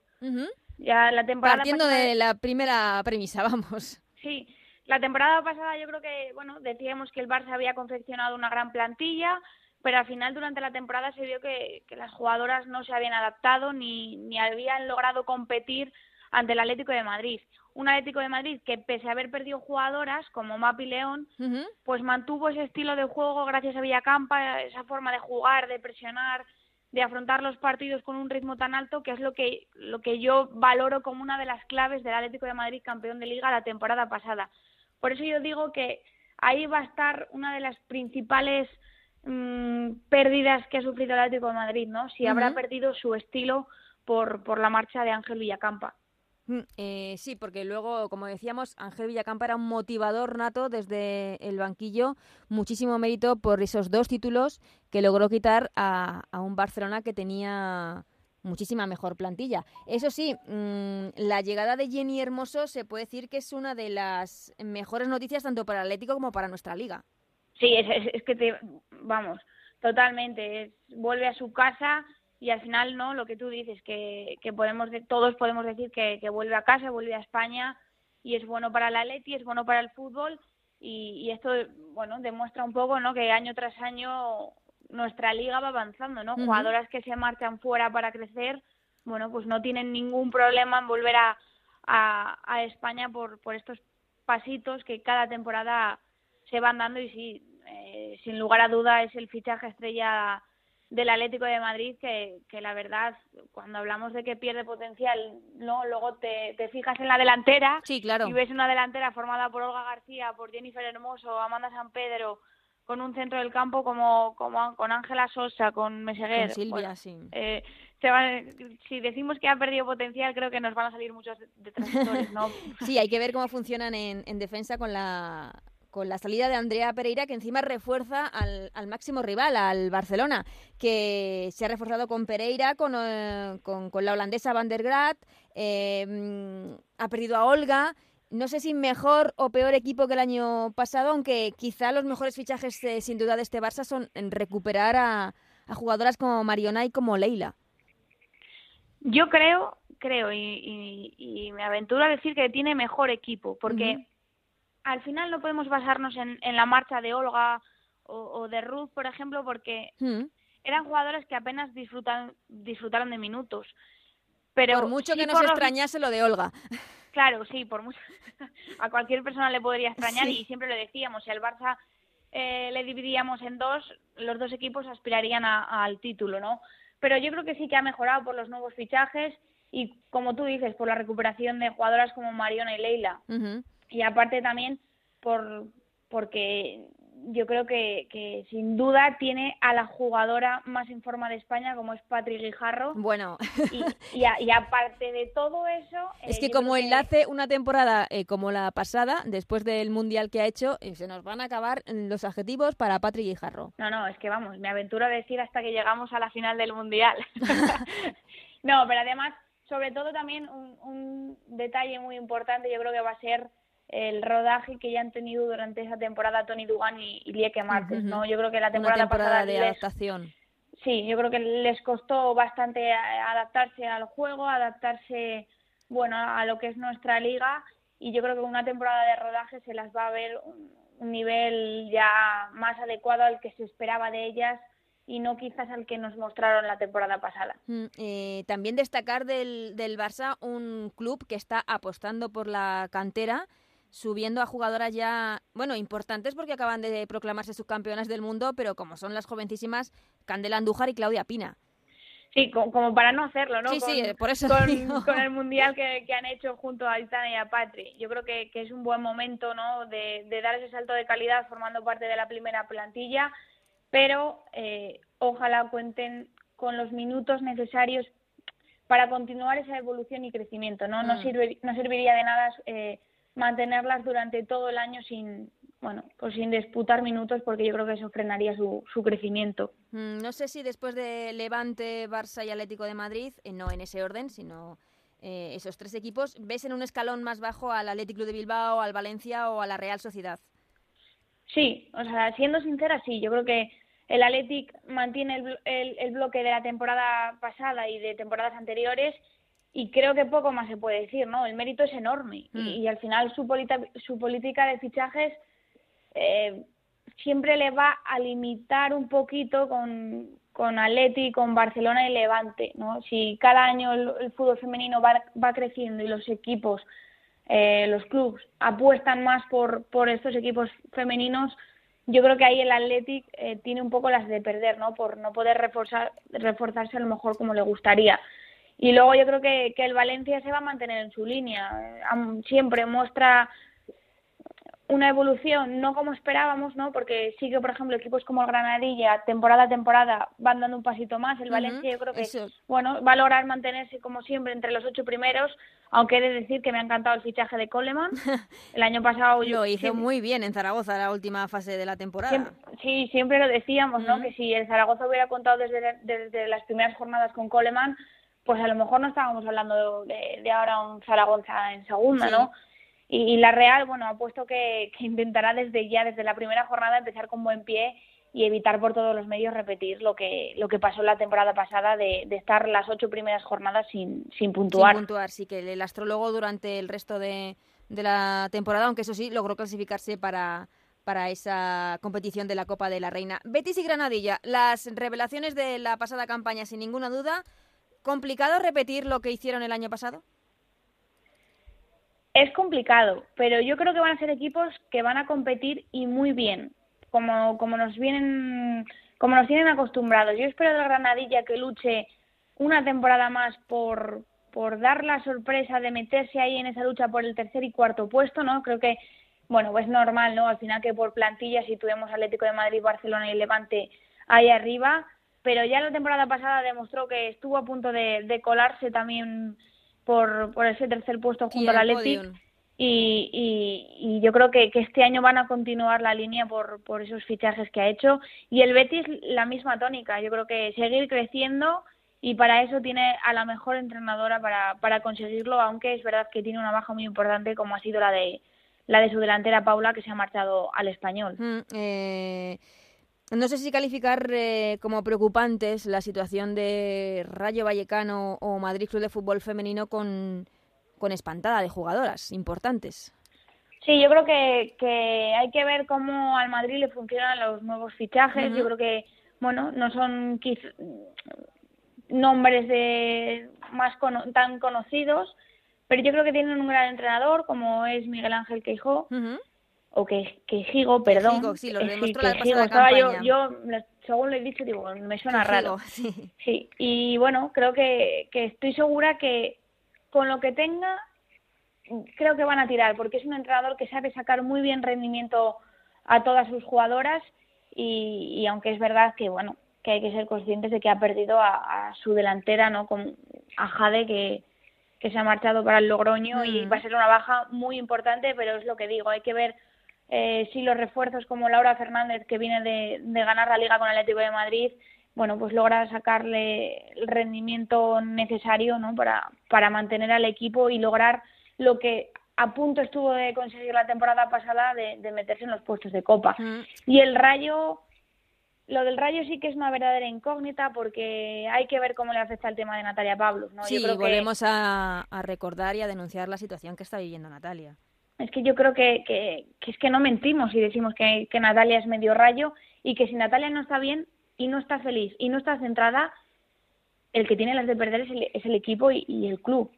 Ya la temporada partiendo de la primera premisa, vamos. Sí, la temporada pasada yo creo que, bueno, decíamos que el Barça había confeccionado una gran plantilla, pero al final durante la temporada se vio que, que las jugadoras no se habían adaptado ni, ni habían logrado competir ante el Atlético de Madrid. Un Atlético de Madrid que, pese a haber perdido jugadoras como Mapi León, pues mantuvo ese estilo de juego gracias a Villacampa, esa forma de jugar, de presionar, de afrontar los partidos con un ritmo tan alto, que es lo que, lo que yo valoro como una de las claves del Atlético de Madrid campeón de liga la temporada pasada. Por eso yo digo que ahí va a estar una de las principales mmm, pérdidas que ha sufrido el Atlético de Madrid, ¿no? Si habrá perdido su estilo por, por la marcha de Ángel Villacampa. Mm, eh, sí, porque luego, como decíamos, Ángel Villacampa era un motivador nato desde el banquillo, muchísimo mérito por esos dos títulos que logró quitar a, a un Barcelona que tenía muchísima mejor plantilla. Eso sí, mmm, la llegada de Jenny Hermoso se puede decir que es una de las mejores noticias tanto para Atlético como para nuestra liga. Sí, es, es, es que te, vamos, totalmente. Es, vuelve a su casa y al final no lo que tú dices que, que podemos todos podemos decir que, que vuelve a casa vuelve a España y es bueno para la Atleti es bueno para el fútbol y, y, esto bueno demuestra un poco no que año tras año nuestra liga va avanzando no jugadoras que se marchan fuera para crecer bueno pues no tienen ningún problema en volver a, a, a España por por estos pasitos que cada temporada se van dando y sí eh, sin lugar a duda es el fichaje estrella del Atlético de Madrid que, que la verdad cuando hablamos de que pierde potencial no luego te, te fijas en la delantera sí, claro. y ves una delantera formada por Olga García por Jennifer Hermoso Amanda San Pedro con un centro del campo como, como con Ángela Sosa con Meseguer con Silvia sí eh, se van, si decimos que ha perdido potencial creo que nos van a salir muchos detractores no sí hay que ver cómo funcionan en, en defensa con la con la salida de Andrea Pereira, que encima refuerza al, al, máximo rival, al Barcelona, que se ha reforzado con Pereira, con, eh, con, con la holandesa Van der Graat, eh, ha perdido a Olga. No sé si mejor o peor equipo que el año pasado, aunque quizá los mejores fichajes, eh, sin duda, de este Barça son en recuperar a, a, jugadoras como Mariona y como Leila. Yo creo, creo, y, y, y me aventuro a decir que tiene mejor equipo, porque... Uh -huh al final no podemos basarnos en, en la marcha de Olga o, o, de Ruth, por ejemplo, porque mm. eran jugadores que apenas disfrutan, disfrutaron de minutos. Pero por mucho sí que nos extrañase lo de Olga. Claro, sí, por mucho. a cualquier persona le podría extrañar sí. y siempre lo decíamos, si al Barça eh, le dividíamos en dos, los dos equipos aspirarían a, a, al título, ¿no? Pero yo creo que sí que ha mejorado por los nuevos fichajes y, como tú dices, por la recuperación de jugadoras como Mariona y Leila. Uh -huh y aparte también por porque yo creo que, que sin duda tiene a la jugadora más en forma de España como es Patri Guijarro. Bueno. Y, y, a, y aparte de todo eso... Es eh, que como enlace que... una temporada eh, como la pasada, después del Mundial que ha hecho, eh, se nos van a acabar los adjetivos para Patri Guijarro. No, no, es que vamos, me aventuro a decir hasta que llegamos a la final del Mundial. no, pero además, sobre todo también un, un detalle muy importante, yo creo que va a ser el rodaje que ya han tenido durante esa temporada Tony Dugan y, y Lieke Martes, uh -huh. ¿no? Yo creo que la temporada, Una temporada pasada de les, adaptación. Sí, yo creo que les costó bastante adaptarse al juego, adaptarse, bueno, a lo que es nuestra liga y yo creo que una temporada de rodaje se las va a ver un, un nivel ya más adecuado al que se esperaba de ellas y no quizás al que nos mostraron la temporada pasada. Mm, eh, también destacar del, del Barça un club que está apostando por la cantera, subiendo a jugadoras ya, bueno, importantes porque acaban de proclamarse subcampeonas del mundo, pero como son las jovencísimas Candela Andújar y Claudia Pina. Sí, como, como para no hacerlo, ¿no? Sí, con, sí, por eso con, con el mundial que, que, han hecho junto a Aitana y a Patri. Yo creo que, que es un buen momento, ¿no? De, de, dar ese salto de calidad formando parte de la primera plantilla, pero eh, ojalá cuenten con los minutos necesarios para continuar esa evolución y crecimiento, ¿no? Mm. No, sirve, no serviría de nada eh, mantenerlas durante todo el año sin bueno pues sin disputar minutos porque yo creo que eso frenaría su, su crecimiento. Mm, no sé si después de Levante Barça y Atlético de Madrid eh, no en ese orden sino eh, esos tres equipos ves en un escalón más bajo al Atlético de Bilbao al Valencia o a la Real Sociedad sí o sea siendo sincera sí. Yo creo que el Athletic mantiene el, el, el bloque de la temporada pasada y de temporadas anteriores y creo que poco más se puede decir, ¿no? El mérito es enorme mm. y, y, al final su, su política de fichajes eh, siempre le va a limitar un poquito con, con Atleti, con Barcelona y Levante, ¿no? Si cada año el, el fútbol femenino va, va, creciendo y los equipos, eh, los clubes apuestan más por, por estos equipos femeninos, yo creo que ahí el Athletic eh, tiene un poco las de perder, ¿no? Por no poder reforzar, reforzarse a lo mejor como le gustaría. Y luego yo creo que, que el Valencia se va a mantener en su línea. Siempre muestra una evolución, no como esperábamos, ¿no? Porque sí que, por ejemplo, equipos como el Granadilla, temporada a temporada, van dando un pasito más. El uh -huh. Valencia yo creo que, Eso. bueno, va a lograr mantenerse como siempre entre los ocho primeros, aunque he de decir que me ha encantado el fichaje de Coleman. El año pasado yo... Lo hizo siempre, muy bien en Zaragoza, la última fase de la temporada. Siempre, sí, siempre lo decíamos, ¿no? Uh -huh. Que si el Zaragoza hubiera contado desde, desde las primeras jornadas con Coleman, pues a lo mejor no estábamos hablando de, de ahora un Zaragoza en segunda, sí. ¿no? Y, y, la Real, bueno, ha puesto que, que intentará desde ya, desde la primera jornada, empezar con buen pie y evitar por todos los medios repetir lo que lo que pasó la temporada pasada de, de estar las ocho primeras jornadas sin, sin puntuar. Sin puntuar, sí, que el astrólogo durante el resto de, de la temporada, aunque eso sí, logró clasificarse para, para esa competición de la Copa de la Reina. Betis y Granadilla, las revelaciones de la pasada campaña, sin ninguna duda. ¿Complicado repetir lo que hicieron el año pasado? Es complicado, pero yo creo que van a ser equipos que van a competir y muy bien como, como nos vienen, como nos tienen acostumbrados. Yo espero del Granadilla que luche una temporada más por, por dar la sorpresa de meterse ahí en esa lucha por el tercer y cuarto puesto, ¿no? Creo que, bueno, pues normal, ¿no? Al final que por plantilla si tuvimos Atlético de Madrid, Barcelona y Levante ahí arriba, pero ya la temporada pasada demostró que estuvo a punto de, de colarse también por, por ese tercer puesto junto al Atlético y, y, yo creo que, que, este año van a continuar la línea por, por esos fichajes que ha hecho. Y el Betis la misma tónica. Yo creo que seguir creciendo y para eso tiene a la mejor entrenadora para, para conseguirlo aunque es verdad que tiene una baja muy importante como ha sido la de la de su delantera Paula que se ha marchado al español. Mm, eh, no sé si calificar eh, como preocupantes la situación de Rayo Vallecano o Madrid Club de Fútbol Femenino con con espantada de jugadoras importantes. Sí, yo creo que, que hay que ver cómo al Madrid le funcionan los nuevos fichajes. Yo creo que, bueno, no son nombres de más tan conocidos, pero yo creo que tienen un gran entrenador como es Miguel Ángel Queijo. O que, Queijigo, perdón. Queijigo, sí, lo demostró la pasada Yo, yo, según lo he dicho, digo, me suena raro. Sí. sí. Y bueno, creo que, que estoy segura que con lo que tenga, creo que van a tirar, porque es un entrenador que sabe sacar muy bien rendimiento a todas sus jugadoras y, aunque es verdad que, bueno, que hay que ser conscientes de que ha perdido a, su delantera, ¿no? Con, a Jade, que, que se ha marchado para el Logroño y mm. va a ser una baja muy importante, pero es lo que digo, hay que ver eh, si los refuerzos como Laura Fernández, que viene de, de ganar la liga con el Atlético de Madrid, bueno, pues logra sacarle el rendimiento necesario ¿no? para, para mantener al equipo y lograr lo que a punto estuvo de conseguir la temporada pasada de, meterse en los puestos de copa. Mm. Y el Rayo, lo del Rayo sí que es una verdadera incógnita porque hay que ver cómo le afecta el tema de Natalia Pablos. ¿no? Sí, volvemos a, recordar y a denunciar la situación que está viviendo Natalia. Es que yo creo que, que, es que no mentimos si decimos que, que Natalia es medio rayo y que si Natalia no está bien, y no está feliz y no está centrada, el que tiene las de perder es el, es el equipo y, el club.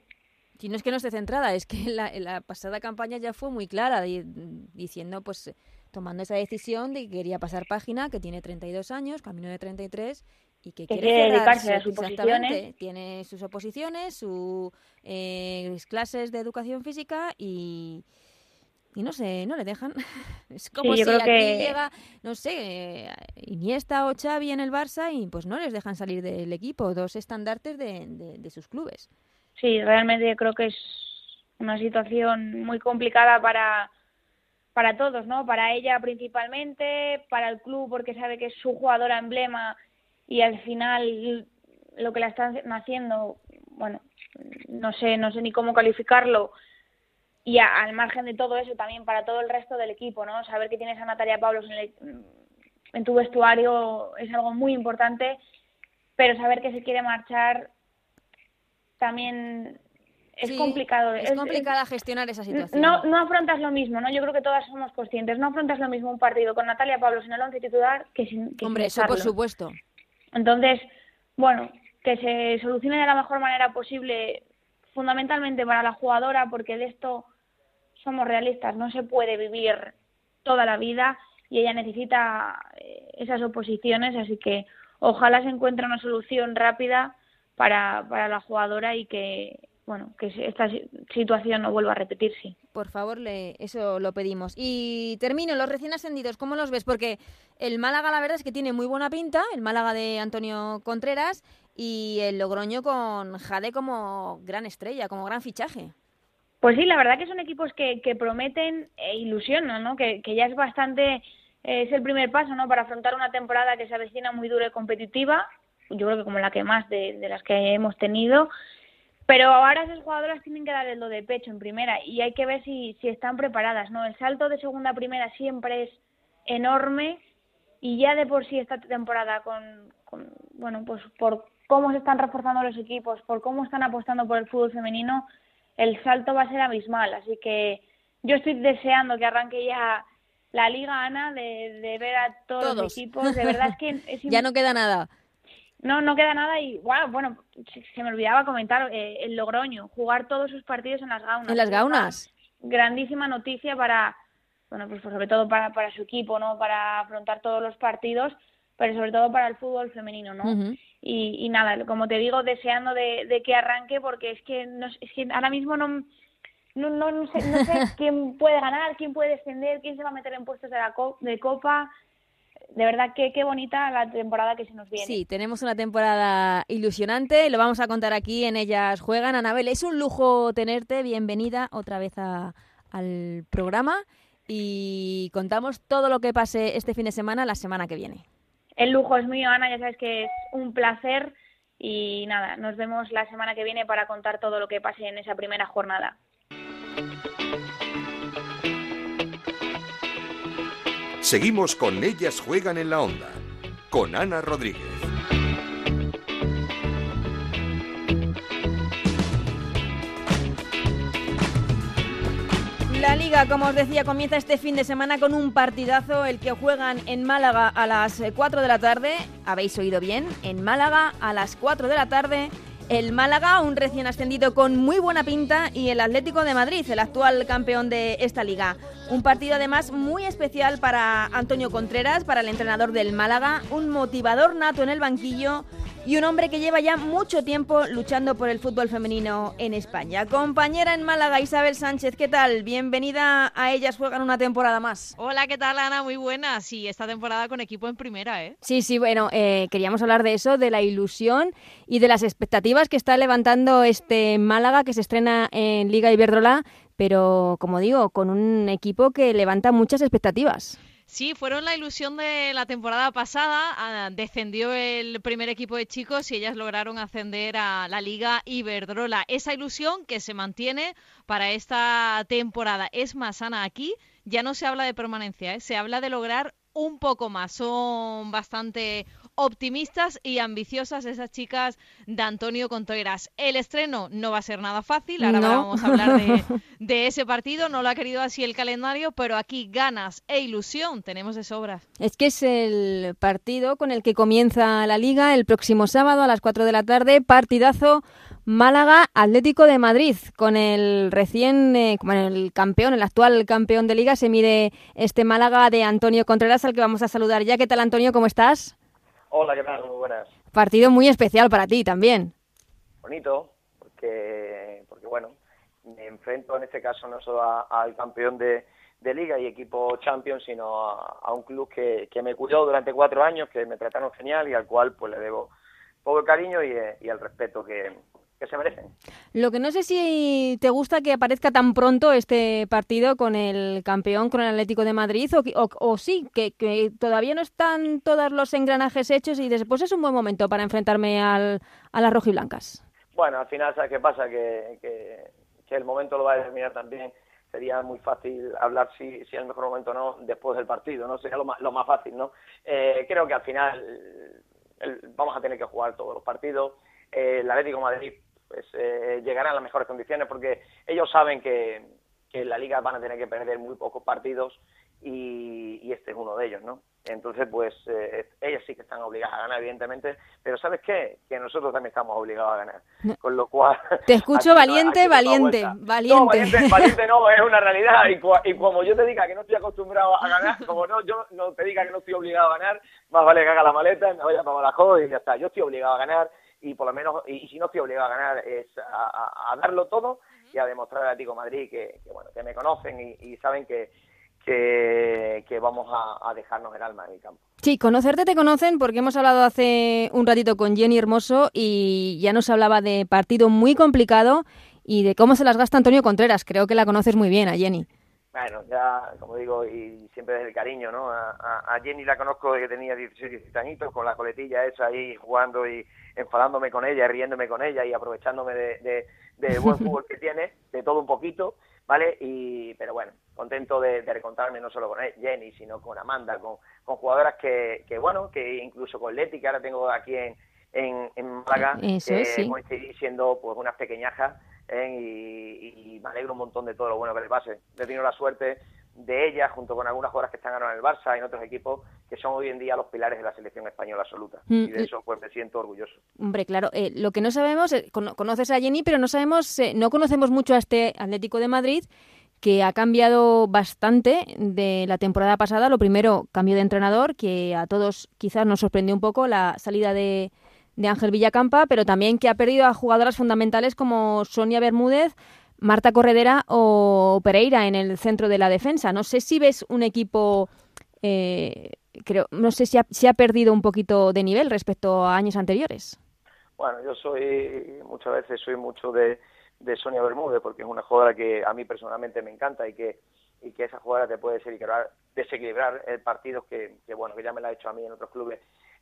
Si no es que no esté centrada, es que la, la pasada campaña ya fue muy clara, diciendo, pues, tomando esa decisión de que quería pasar página, que tiene 32 años, camino de 33, y que, quiere, dedicarse a sus oposiciones. Tiene sus oposiciones, sus eh, clases de educación física y, y no sé, no le dejan. Es como si aquí llega, no sé, Iniesta o Xavi en el Barça y pues no les dejan salir del equipo, dos estandartes de, de, sus clubes. Sí, realmente creo que es una situación muy complicada para, para todos, ¿no? Para ella principalmente, para el club porque sabe que es su jugadora emblema y al final lo que la están haciendo, bueno, no sé, no sé ni cómo calificarlo, y al margen de todo eso también para todo el resto del equipo, ¿no? Saber que tienes a Natalia Pablos en, en tu vestuario es algo muy importante, pero saber que se quiere marchar también es complicado. Es, complicada gestionar esa situación. No, no afrontas lo mismo, ¿no? Yo creo que todas somos conscientes. No afrontas lo mismo un partido con Natalia Pablos en el once titular que sin que Hombre, eso por supuesto. Entonces, bueno, que se solucione de la mejor manera posible, fundamentalmente para la jugadora, porque de esto somos realistas, no se puede vivir toda la vida y ella necesita eh, esas oposiciones, así que ojalá se encuentre una solución rápida para, para la jugadora y que bueno que esta situación no vuelva a repetirse. Por favor, le, eso lo pedimos. Y termino, los recién ascendidos, ¿cómo los ves? Porque el Málaga la verdad es que tiene muy buena pinta, el Málaga de Antonio Contreras y el Logroño con Jade como gran estrella, como gran fichaje. Pues sí, la verdad que son equipos que, que prometen e ¿no? Que, que ya es bastante, eh, es el primer paso, ¿no? Para afrontar una temporada que se avecina muy dura y competitiva, yo creo que como la que más de, de las que hemos tenido, pero ahora esas jugadoras tienen que darle lo de pecho en primera y hay que ver si, si están preparadas, ¿no? El salto de segunda a primera siempre es enorme y ya de por sí esta temporada con, con, bueno, pues por cómo se están reforzando los equipos, por cómo están apostando por el fútbol femenino, el salto va a ser abismal. Así que yo estoy deseando que arranque ya la Liga Ana, de, ver a todos, los equipos. De verdad es que... ya no queda nada. No, no queda nada y wow, bueno, se, me olvidaba comentar eh, el Logroño, jugar todos sus partidos en las gaunas. En las gaunas. Grandísima noticia para, bueno, pues, sobre todo para, para su equipo, ¿no? Para afrontar todos los partidos, pero sobre todo para el fútbol femenino, ¿no? Y, y, nada, como te digo, deseando de, de que arranque porque es que, no, es que ahora mismo no, no, no, no, sé, no sé quién puede ganar, quién puede descender, quién se va a meter en puestos de, la de Copa. De verdad, qué, qué bonita la temporada que se nos viene. Sí, tenemos una temporada ilusionante, lo vamos a contar aquí en Ellas Juegan. Anabel, es un lujo tenerte, bienvenida otra vez a, al programa y contamos todo lo que pase este fin de semana la semana que viene. El lujo es mío, Ana, ya sabes que es un placer y nada, nos vemos la semana que viene para contar todo lo que pase en esa primera jornada. Seguimos con Ellas Juegan en la Onda, con Ana Rodríguez. Liga, como os decía, comienza este fin de semana con un partidazo, el que juegan en Málaga a las 4 de la tarde. ¿Habéis oído bien? En Málaga a las 4 de la tarde. El Málaga, un recién ascendido con muy buena pinta, y el Atlético de Madrid, el actual campeón de esta liga. Un partido además muy especial para Antonio Contreras, para el entrenador del Málaga, un motivador nato en el banquillo y un hombre que lleva ya mucho tiempo luchando por el fútbol femenino en España. Compañera en Málaga, Isabel Sánchez, ¿qué tal? Bienvenida a Ellas Juegan una temporada más. Hola, ¿qué tal Ana? Muy buena. Sí, esta temporada con equipo en primera, ¿eh? Sí, sí, bueno, eh, queríamos hablar de eso, de la ilusión y de las expectativas que está levantando este Málaga que se estrena en Liga Iberdrola pero como digo, con un equipo que levanta muchas expectativas. Sí, fueron la ilusión de la temporada pasada. Ah, descendió el primer equipo de chicos y ellas lograron ascender a la Liga Iberdrola. Esa ilusión que se mantiene para esta temporada. Es más, sana aquí ya no se habla de permanencia, ¿eh? se habla de lograr un poco más. Son bastante optimistas y ambiciosas esas chicas de Antonio Contreras. El estreno no va a ser nada fácil, ahora vamos a hablar de, ese partido, no lo ha querido así el calendario, pero aquí ganas e ilusión tenemos de sobras. Es que es el partido con el que comienza la liga el próximo sábado a las 4 de la tarde, partidazo Málaga Atlético de Madrid. Con el recién, eh, como el campeón, el actual campeón de liga, se mide este Málaga de Antonio Contreras, al que vamos a saludar ya. ¿Qué tal, Antonio? ¿Cómo estás? Hola, ¿qué tal? Muy buenas. Partido muy especial para ti también. Bonito, porque, porque bueno, me enfrento en este caso no solo al campeón de, liga y equipo champion, sino a, un club que, que, me cuidó durante cuatro años, que me trataron genial y al cual pues le debo poco cariño y, y el respeto que, que se merecen. Lo que no sé si te gusta que aparezca tan pronto este partido con el campeón, con el Atlético de Madrid, o, o, sí, que, que, todavía no están todos los engranajes hechos y después es un buen momento para enfrentarme al, a las rojiblancas. Bueno, al final, ¿sabes qué pasa? Que, que, el momento lo va a determinar también. Sería muy fácil hablar si, si es el mejor momento o no después del partido, ¿no? Sería lo más, lo más fácil, ¿no? Eh, creo que al final vamos a tener que jugar todos los partidos. Eh, el Atlético de Madrid pues eh, llegarán a las mejores condiciones porque ellos saben que, que en la liga van a tener que perder muy pocos partidos y, y este es uno de ellos, ¿no? Entonces, pues eh, ellas sí que están obligadas a ganar, evidentemente, pero ¿sabes qué? Que nosotros también estamos obligados a ganar. Con lo cual... Te escucho valiente, valiente, valiente. No, valiente, no, es una realidad. Y, como yo te diga que no estoy acostumbrado a ganar, como no yo no te diga que no estoy obligado a ganar, más vale que haga la maleta, me vaya para Badajoz y ya está. Yo estoy obligado a ganar y por lo menos, y, si no estoy obligado a ganar, es a, darlo todo y a demostrar al Atlético Madrid que, bueno, que me conocen y, saben que, que, vamos a, dejarnos el alma en el campo. Sí, conocerte te conocen porque hemos hablado hace un ratito con Jenny Hermoso y ya nos hablaba de partido muy complicado y de cómo se las gasta Antonio Contreras. Creo que la conoces muy bien a Jenny. Bueno, ya, como digo, y siempre desde el cariño, ¿no? A, Jenny la conozco desde que tenía 16, 17 añitos, con la coletilla esa ahí jugando y enfadándome con ella, riéndome con ella y aprovechándome de, de, buen fútbol que tiene, de todo un poquito. ¿vale? Y, pero bueno, contento de, de recontarme no solo con Jenny, sino con Amanda, con, con jugadoras que, que, bueno, que incluso con Leti, que ahora tengo aquí en, en, en Málaga, Eso es, sí. siendo pues unas pequeñajas ¿eh? y, y, me alegro un montón de todo lo bueno que le pase. He tenido la suerte de ella, junto con algunas jugadoras que están ahora en el Barça y en otros equipos, que son hoy en día los pilares de la selección española absoluta. Mm. Y de eso pues me siento orgulloso. Hombre, claro, eh, lo que no sabemos, eh, conoces a Jenny, pero no sabemos, eh, no conocemos mucho a este Atlético de Madrid que ha cambiado bastante de la temporada pasada. Lo primero, cambio de entrenador, que a todos quizás nos sorprendió un poco la salida de, de Ángel Villacampa, pero también que ha perdido a jugadoras fundamentales como Sonia Bermúdez, Marta Corredera o Pereira en el centro de la defensa. No sé si ves un equipo, eh, creo, no sé si ha, ha perdido un poquito de nivel respecto a años anteriores. Bueno, yo soy, muchas veces soy mucho de, Sonia Bermúdez porque es una jugadora que a mí personalmente me encanta y que y que esa jugadora te puede desequilibrar, desequilibrar el partido que, que, bueno que ya me la ha hecho a mí en otros clubes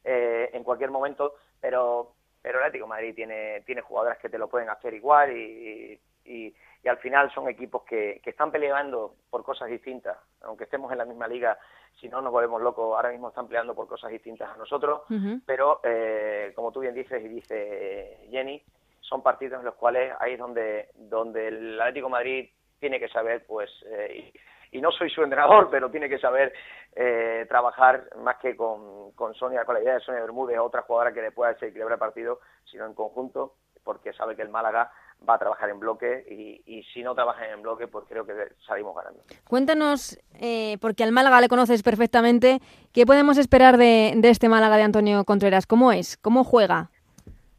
eh, en cualquier momento pero pero el Atlético Madrid tiene tiene jugadoras que te lo pueden hacer igual y, y, y al final son equipos que, que están peleando por cosas distintas aunque estemos en la misma liga si no nos volvemos locos ahora mismo están peleando por cosas distintas a nosotros uh -huh. pero eh, como tú bien dices y dice Jenny son partidos en los cuales ahí es donde, donde el Atlético Madrid tiene que saber, pues, eh, y, no soy su entrenador, pero tiene que saber eh, trabajar más que con, con Sonia, con la idea de Sonia Bermúdez, otra jugadora que le pueda desequilibrar el partido, sino en conjunto, porque sabe que el Málaga va a trabajar en bloque y, y, si no trabaja en bloque, pues creo que salimos ganando. Cuéntanos, eh, porque al Málaga le conoces perfectamente, ¿qué podemos esperar de, de este Málaga de Antonio Contreras? ¿Cómo es? ¿Cómo juega?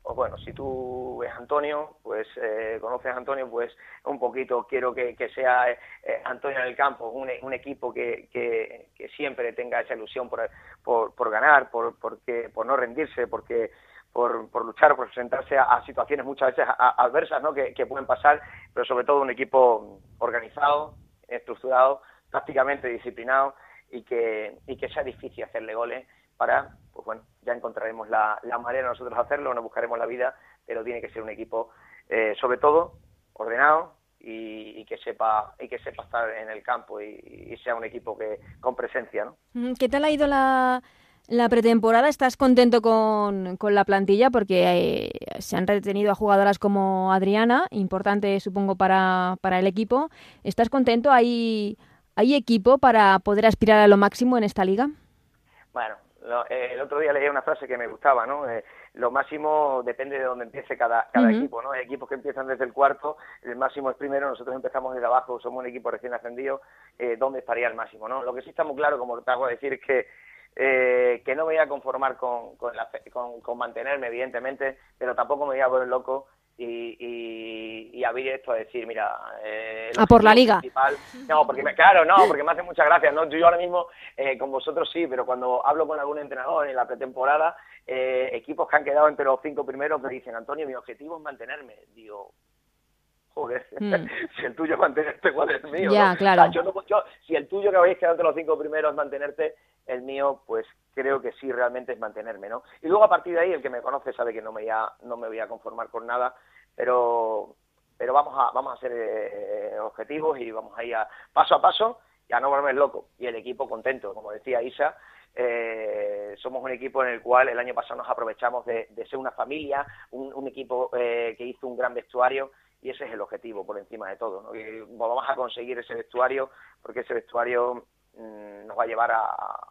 Pues bueno, si tú ves Antonio, pues eh, conoces a Antonio, pues un poquito quiero que, sea eh, Antonio en el campo, un, un equipo que, que, que, siempre tenga esa ilusión por, ganar, por, porque, por no rendirse, porque por, por luchar, por presentarse a, situaciones muchas veces adversas ¿no? que, que pueden pasar, pero sobre todo un equipo organizado, estructurado, tácticamente disciplinado y que, y que sea difícil hacerle goles para, pues bueno, ya encontraremos la, la manera nosotros de hacerlo, nos buscaremos la vida, pero tiene que ser un equipo, eh, sobre todo, ordenado y, y, que sepa y que sepa estar en el campo y, y, sea un equipo que con presencia, ¿no? ¿Qué tal ha ido la, la pretemporada? ¿Estás contento con, con la plantilla? Porque eh, se han retenido a jugadoras como Adriana, importante supongo para, para el equipo. ¿Estás contento? ¿Hay, ¿Hay equipo para poder aspirar a lo máximo en esta liga? Bueno, el otro día leía una frase que me gustaba, ¿no? Eh, lo máximo depende de dónde empiece cada, cada uh -huh. equipo, ¿no? Hay equipos que empiezan desde el cuarto, el máximo es primero, nosotros empezamos desde abajo, somos un equipo recién ascendido, eh, ¿dónde estaría el máximo, no? Lo que sí está muy claro, como te hago decir, es que eh, que no me voy a conformar con, con, la, con, con mantenerme, evidentemente, pero tampoco me voy a volver loco y, y, y, abrir esto a decir, mira... Eh, a por la liga. No, porque me, claro, no, porque me hace muchas gracias, ¿no? Yo ahora mismo, eh, con vosotros sí, pero cuando hablo con algún entrenador en la pretemporada, eh, equipos que han quedado entre los cinco primeros me dicen, Antonio, mi objetivo es mantenerme. Digo, joder, mm. si el tuyo es mantenerte, ¿cuál es el mío? Ya, ¿no? claro. O sea, yo no, yo, si el tuyo que habéis quedado entre los cinco primeros es mantenerte, el mío, pues creo que sí realmente es mantenerme, ¿no? Y luego a partir de ahí, el que me conoce sabe que no me, ya, no me voy a conformar con nada, pero pero vamos a vamos a ser eh, objetivos y vamos a ir a, paso a paso y a no volverme loco. Y el equipo contento, como decía Isa, eh, somos un equipo en el cual el año pasado nos aprovechamos de, de ser una familia, un, un equipo eh, que hizo un gran vestuario y ese es el objetivo por encima de todo. ¿no? Y vamos a conseguir ese vestuario porque ese vestuario Mm, nos va a llevar a,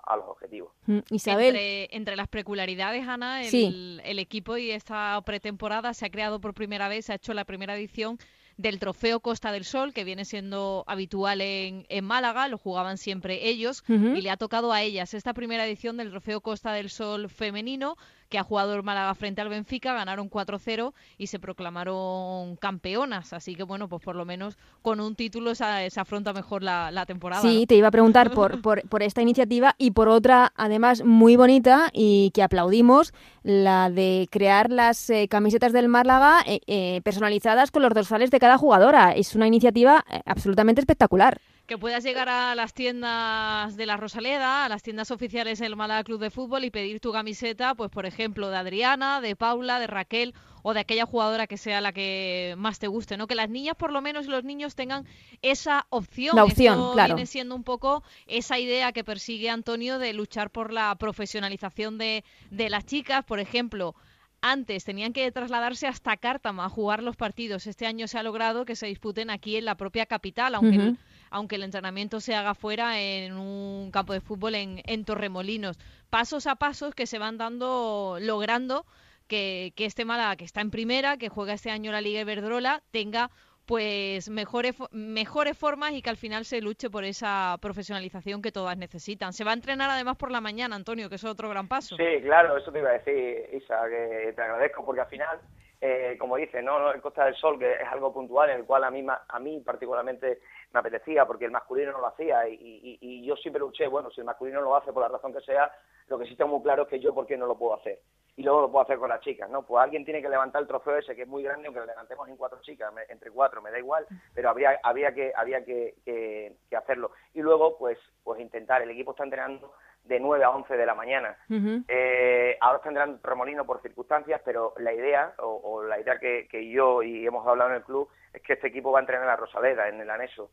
a los objetivos. Mm, Isabel. Entre, entre, las peculiaridades, Ana, el, sí. el, equipo y esta pretemporada se ha creado por primera vez, se ha hecho la primera edición del trofeo Costa del Sol, que viene siendo habitual en, en Málaga, lo jugaban siempre ellos, uh -huh. y le ha tocado a ellas esta primera edición del trofeo Costa del Sol femenino, que ha jugado el Málaga frente al Benfica, ganaron 4-0 y se proclamaron campeonas. Así que, bueno, pues por lo menos con un título se, se afronta mejor la, la temporada. Sí, ¿no? te iba a preguntar por, por, por, esta iniciativa y por otra, además, muy bonita y que aplaudimos, la de crear las eh, camisetas del Málaga eh, eh, personalizadas con los dorsales de cada jugadora. Es una iniciativa eh, absolutamente espectacular. Que puedas llegar a las tiendas de la Rosaleda, a las tiendas oficiales del Málaga Club de Fútbol y pedir tu camiseta, pues por ejemplo, de Adriana, de Paula, de Raquel o de aquella jugadora que sea la que más te guste, ¿no? Que las niñas por lo menos y los niños tengan esa opción. La opción, claro. Viene siendo un poco esa idea que persigue Antonio de luchar por la profesionalización de, de las chicas, por ejemplo antes tenían que trasladarse hasta Cártama a jugar los partidos. Este año se ha logrado que se disputen aquí en la propia capital, aunque, aunque el entrenamiento se haga fuera en un campo de fútbol en, en Torremolinos. Pasos a pasos que se van dando, logrando que, que este Málaga, que está en primera, que juega este año la Liga Iberdrola, tenga pues mejores, mejores formas y que al final se luche por esa profesionalización que todas necesitan. Se va a entrenar además por la mañana, Antonio, que es otro gran paso. Sí, claro, eso te iba a decir, Isa, que te agradezco porque al final, eh, como dices, ¿no? el Costa del Sol, que es algo puntual en el cual a mí, a mí particularmente me apetecía porque el masculino no lo hacía y, y, yo siempre luché, bueno, si el masculino lo hace por la razón que sea, lo que sí está muy claro es que yo por qué no lo puedo hacer y luego lo puedo hacer con las chicas, ¿no? Pues alguien tiene que levantar el trofeo ese que es muy grande, aunque lo levantemos en cuatro chicas, entre cuatro, me da igual, pero había, había que, había que, que, que, hacerlo. Y luego, pues, pues intentar, el equipo está entrenando de 9 a 11 de la mañana. Uh -huh. eh, ahora entrenando Remolino por circunstancias, pero la idea, o, o la idea que, que, yo y hemos hablado en el club, es que este equipo va a entrenar en la Rosaleda, en el anexo.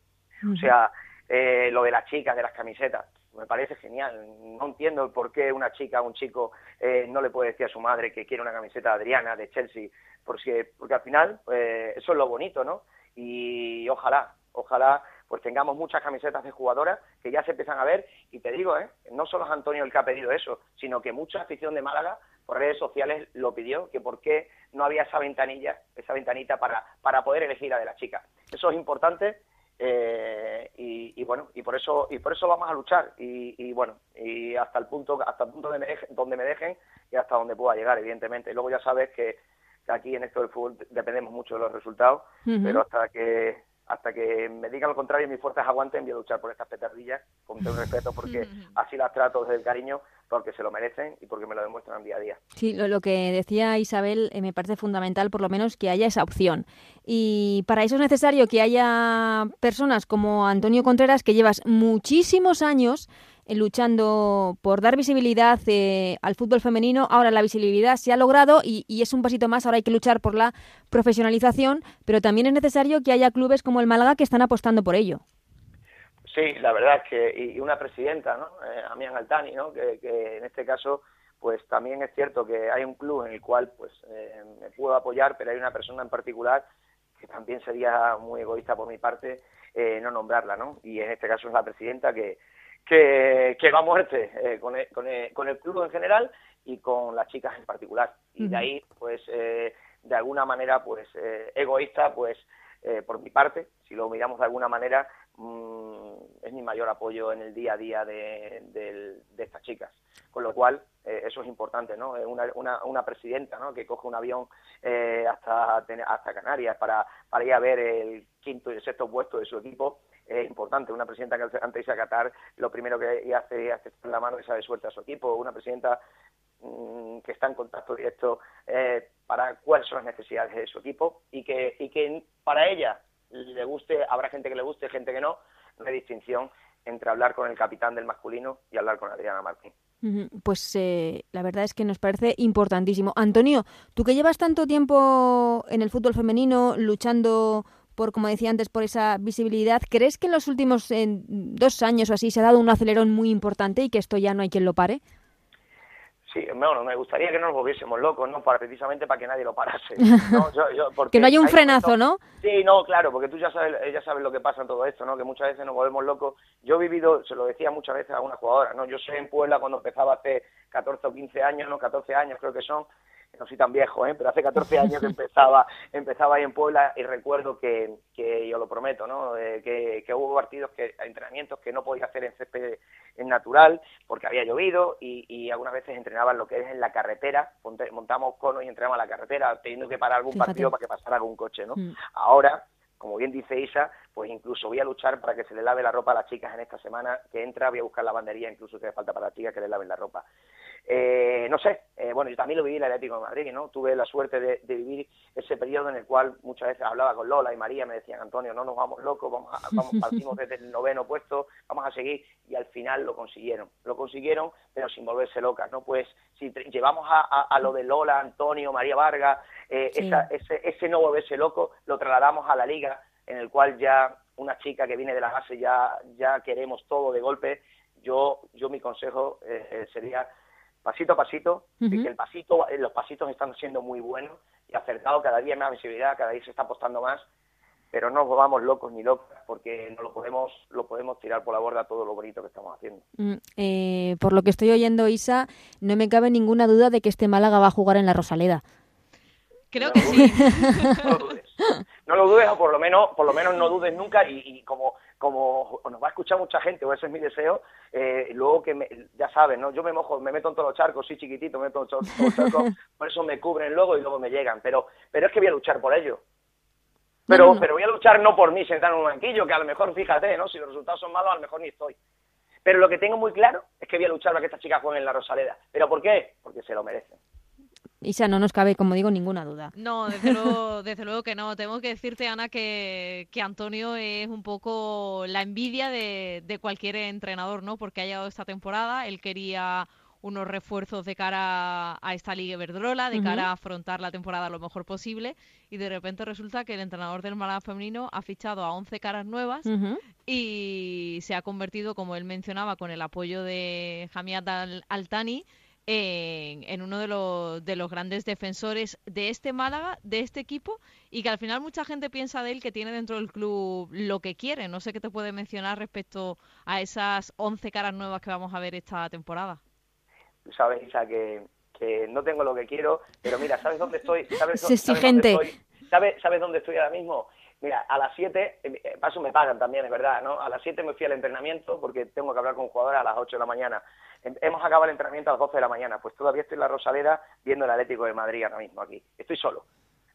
Uh -huh. O sea, eh, lo de las chicas, de las camisetas, me parece genial. No entiendo por qué una chica o un chico eh, no le puede decir a su madre que quiere una camiseta de Adriana, de Chelsea, porque, porque al final eh, eso es lo bonito, ¿no? Y ojalá, ojalá pues tengamos muchas camisetas de jugadoras que ya se empiezan a ver y te digo, ¿eh? no solo es Antonio el que ha pedido eso, sino que mucha afición de Málaga por redes sociales lo pidió, que por qué no había esa ventanilla, esa ventanita para, para poder elegir a de la chica. Eso es importante eh, y, y, bueno y por eso y por eso vamos a luchar y, y bueno y hasta el punto hasta el punto de me dejen, donde me dejen y hasta donde pueda llegar evidentemente luego ya sabes que, que aquí en esto del fútbol dependemos mucho de los resultados uh -huh. pero hasta que hasta que me digan lo contrario y mis fuerzas aguanten voy a luchar por estas petardillas con todo el respeto porque así las trato desde el cariño porque se lo merecen y porque me lo demuestran día a día. Sí, lo, lo que decía Isabel eh, me parece fundamental por lo menos que haya esa opción y para eso es necesario que haya personas como Antonio Contreras que llevas muchísimos años luchando por dar visibilidad eh, al fútbol femenino. Ahora la visibilidad se ha logrado y, y, es un pasito más. Ahora hay que luchar por la profesionalización, pero también es necesario que haya clubes como el Málaga que están apostando por ello. Sí, la verdad es que, y una presidenta, ¿no? Eh, Amián Altani, ¿no? Que, que, en este caso, pues también es cierto que hay un club en el cual pues eh, me puedo apoyar, pero hay una persona en particular que también sería muy egoísta por mi parte eh, no nombrarla, ¿no? Y en este caso es la presidenta que, que, que va a muerte eh, con, el, con, el, con, el, club en general y con las chicas en particular. Y de ahí, pues, eh, de alguna manera, pues, eh, egoísta, pues, eh, por mi parte, si lo miramos de alguna manera, mmm, es mi mayor apoyo en el día a día de, de, de estas chicas. Con lo cual, eh, eso es importante, ¿no? Una, una, una presidenta, ¿no? Que coge un avión eh, hasta, hasta Canarias para, para ir a ver el quinto y el sexto puesto de su equipo, es importante. Una presidenta que antes de a Qatar, lo primero que hace es la mano y sabe suelta a su equipo. Una presidenta mmm, que está en contacto directo eh, para cuáles son las necesidades de su equipo y que, y que para ella le guste, habrá gente que le guste, gente que no, no hay distinción entre hablar con el capitán del masculino y hablar con Adriana Martín. Pues eh, la verdad es que nos parece importantísimo. Antonio, tú que llevas tanto tiempo en el fútbol femenino luchando por, como decía antes, por esa visibilidad, ¿crees que en los últimos en dos años o así se ha dado un acelerón muy importante y que esto ya no hay quien lo pare? Sí, bueno, me gustaría que no nos volviésemos locos, ¿no? Para, precisamente para que nadie lo parase. ¿no? Yo, yo, que no haya un frenazo, ¿no? Sí, no, claro, porque tú ya sabes, ya sabes lo que pasa en todo esto, ¿no? Que muchas veces nos volvemos locos. Yo he vivido, se lo decía muchas veces a una jugadora, ¿no? Yo sé en Puebla cuando empezaba hace 14 o 15 años, no 14 años creo que son, no soy tan viejo, ¿eh? pero hace 14 años que empezaba, empezaba ahí en Puebla y recuerdo que, que yo lo prometo, ¿no? Eh, que, que, hubo partidos, que entrenamientos que no podía hacer en césped en natural porque había llovido y, y algunas veces entrenaba en lo que es en la carretera, montamos conos y entrenamos a la carretera teniendo que parar algún Fíjate. partido para que pasara algún coche, ¿no? Mm. Ahora, como bien dice Isa, pues incluso voy a luchar para que se le lave la ropa a las chicas en esta semana que entra, voy a buscar la bandería incluso que hace falta para las chicas que le laven la ropa. Eh, no sé, eh, bueno, yo también lo viví en el Atlético de Madrid, ¿no? Tuve la suerte de, vivir ese periodo en el cual muchas veces hablaba con Lola y María, me decían, Antonio, no nos vamos locos, vamos, a, vamos partimos desde el noveno puesto, vamos a seguir, y al final lo consiguieron, lo consiguieron, pero sin volverse locas, ¿no? Pues si llevamos a, lo de Lola, Antonio, María Vargas, eh, ese, ese no volverse loco, lo trasladamos a la liga, en el cual ya una chica que viene de la base ya, ya queremos todo de golpe, yo, yo mi consejo sería pasito a pasito, que el pasito, eh, los pasitos están siendo muy buenos y acertados, cada día más visibilidad, cada día se está apostando más, pero no nos volvamos locos ni locas porque no lo podemos, lo podemos tirar por la borda todo lo bonito que estamos haciendo. Mm, eh, por lo que estoy oyendo, Isa, no me cabe ninguna duda de que este Málaga va a jugar en la Rosaleda. Creo que sí. No lo dudes. No lo dudes o por lo menos, por lo menos no dudes nunca y, como, como nos va a escuchar mucha gente, o ese es mi deseo, eh, luego que me, ya sabes, ¿no? Yo me mojo, me meto en todos los charcos, sí chiquitito, me meto en todos los charcos, por eso me cubren luego y luego me llegan, pero, pero es que voy a luchar por ello. Pero, pero voy a luchar no por mí sentar en un banquillo, que a lo mejor, fíjate, ¿no? Si los resultados son malos, a lo mejor ni estoy. Pero lo que tengo muy claro es que voy a luchar para que estas chicas jueguen en la Rosaleda. ¿Pero por qué? Porque se lo merecen. Isa, no nos cabe, como digo, ninguna duda. No, desde luego, desde luego que no. Tengo que decirte, Ana, que, que Antonio es un poco la envidia de, de cualquier entrenador, ¿no? Porque ha llegado esta temporada, él quería unos refuerzos de cara a esta Liga Verdrola, de cara a afrontar la temporada lo mejor posible, y de repente resulta que el entrenador del Málaga femenino ha fichado a 11 caras nuevas y se ha convertido, como él mencionaba, con el apoyo de Jamiat Altani, en, uno de los, de los grandes defensores de este Málaga, de este equipo, y que al final mucha gente piensa de él que tiene dentro del club lo que quiere. No sé qué te puede mencionar respecto a esas 11 caras nuevas que vamos a ver esta temporada. Sabes, Isa, que, que no tengo lo que quiero, pero mira, ¿sabes dónde estoy? ¿Sabes, exigente. Dónde estoy? ¿Sabes, ¿Sabes dónde estoy ahora mismo? Mira, a las 7, eh, paso me pagan también, es verdad, ¿no? A las 7 me fui al entrenamiento porque tengo que hablar con jugadores a las 8 de la mañana. Hemos acabado el entrenamiento a las 12 de la mañana, pues todavía estoy en la Rosaleda viendo el Atlético de Madrid ahora mismo aquí. Estoy solo.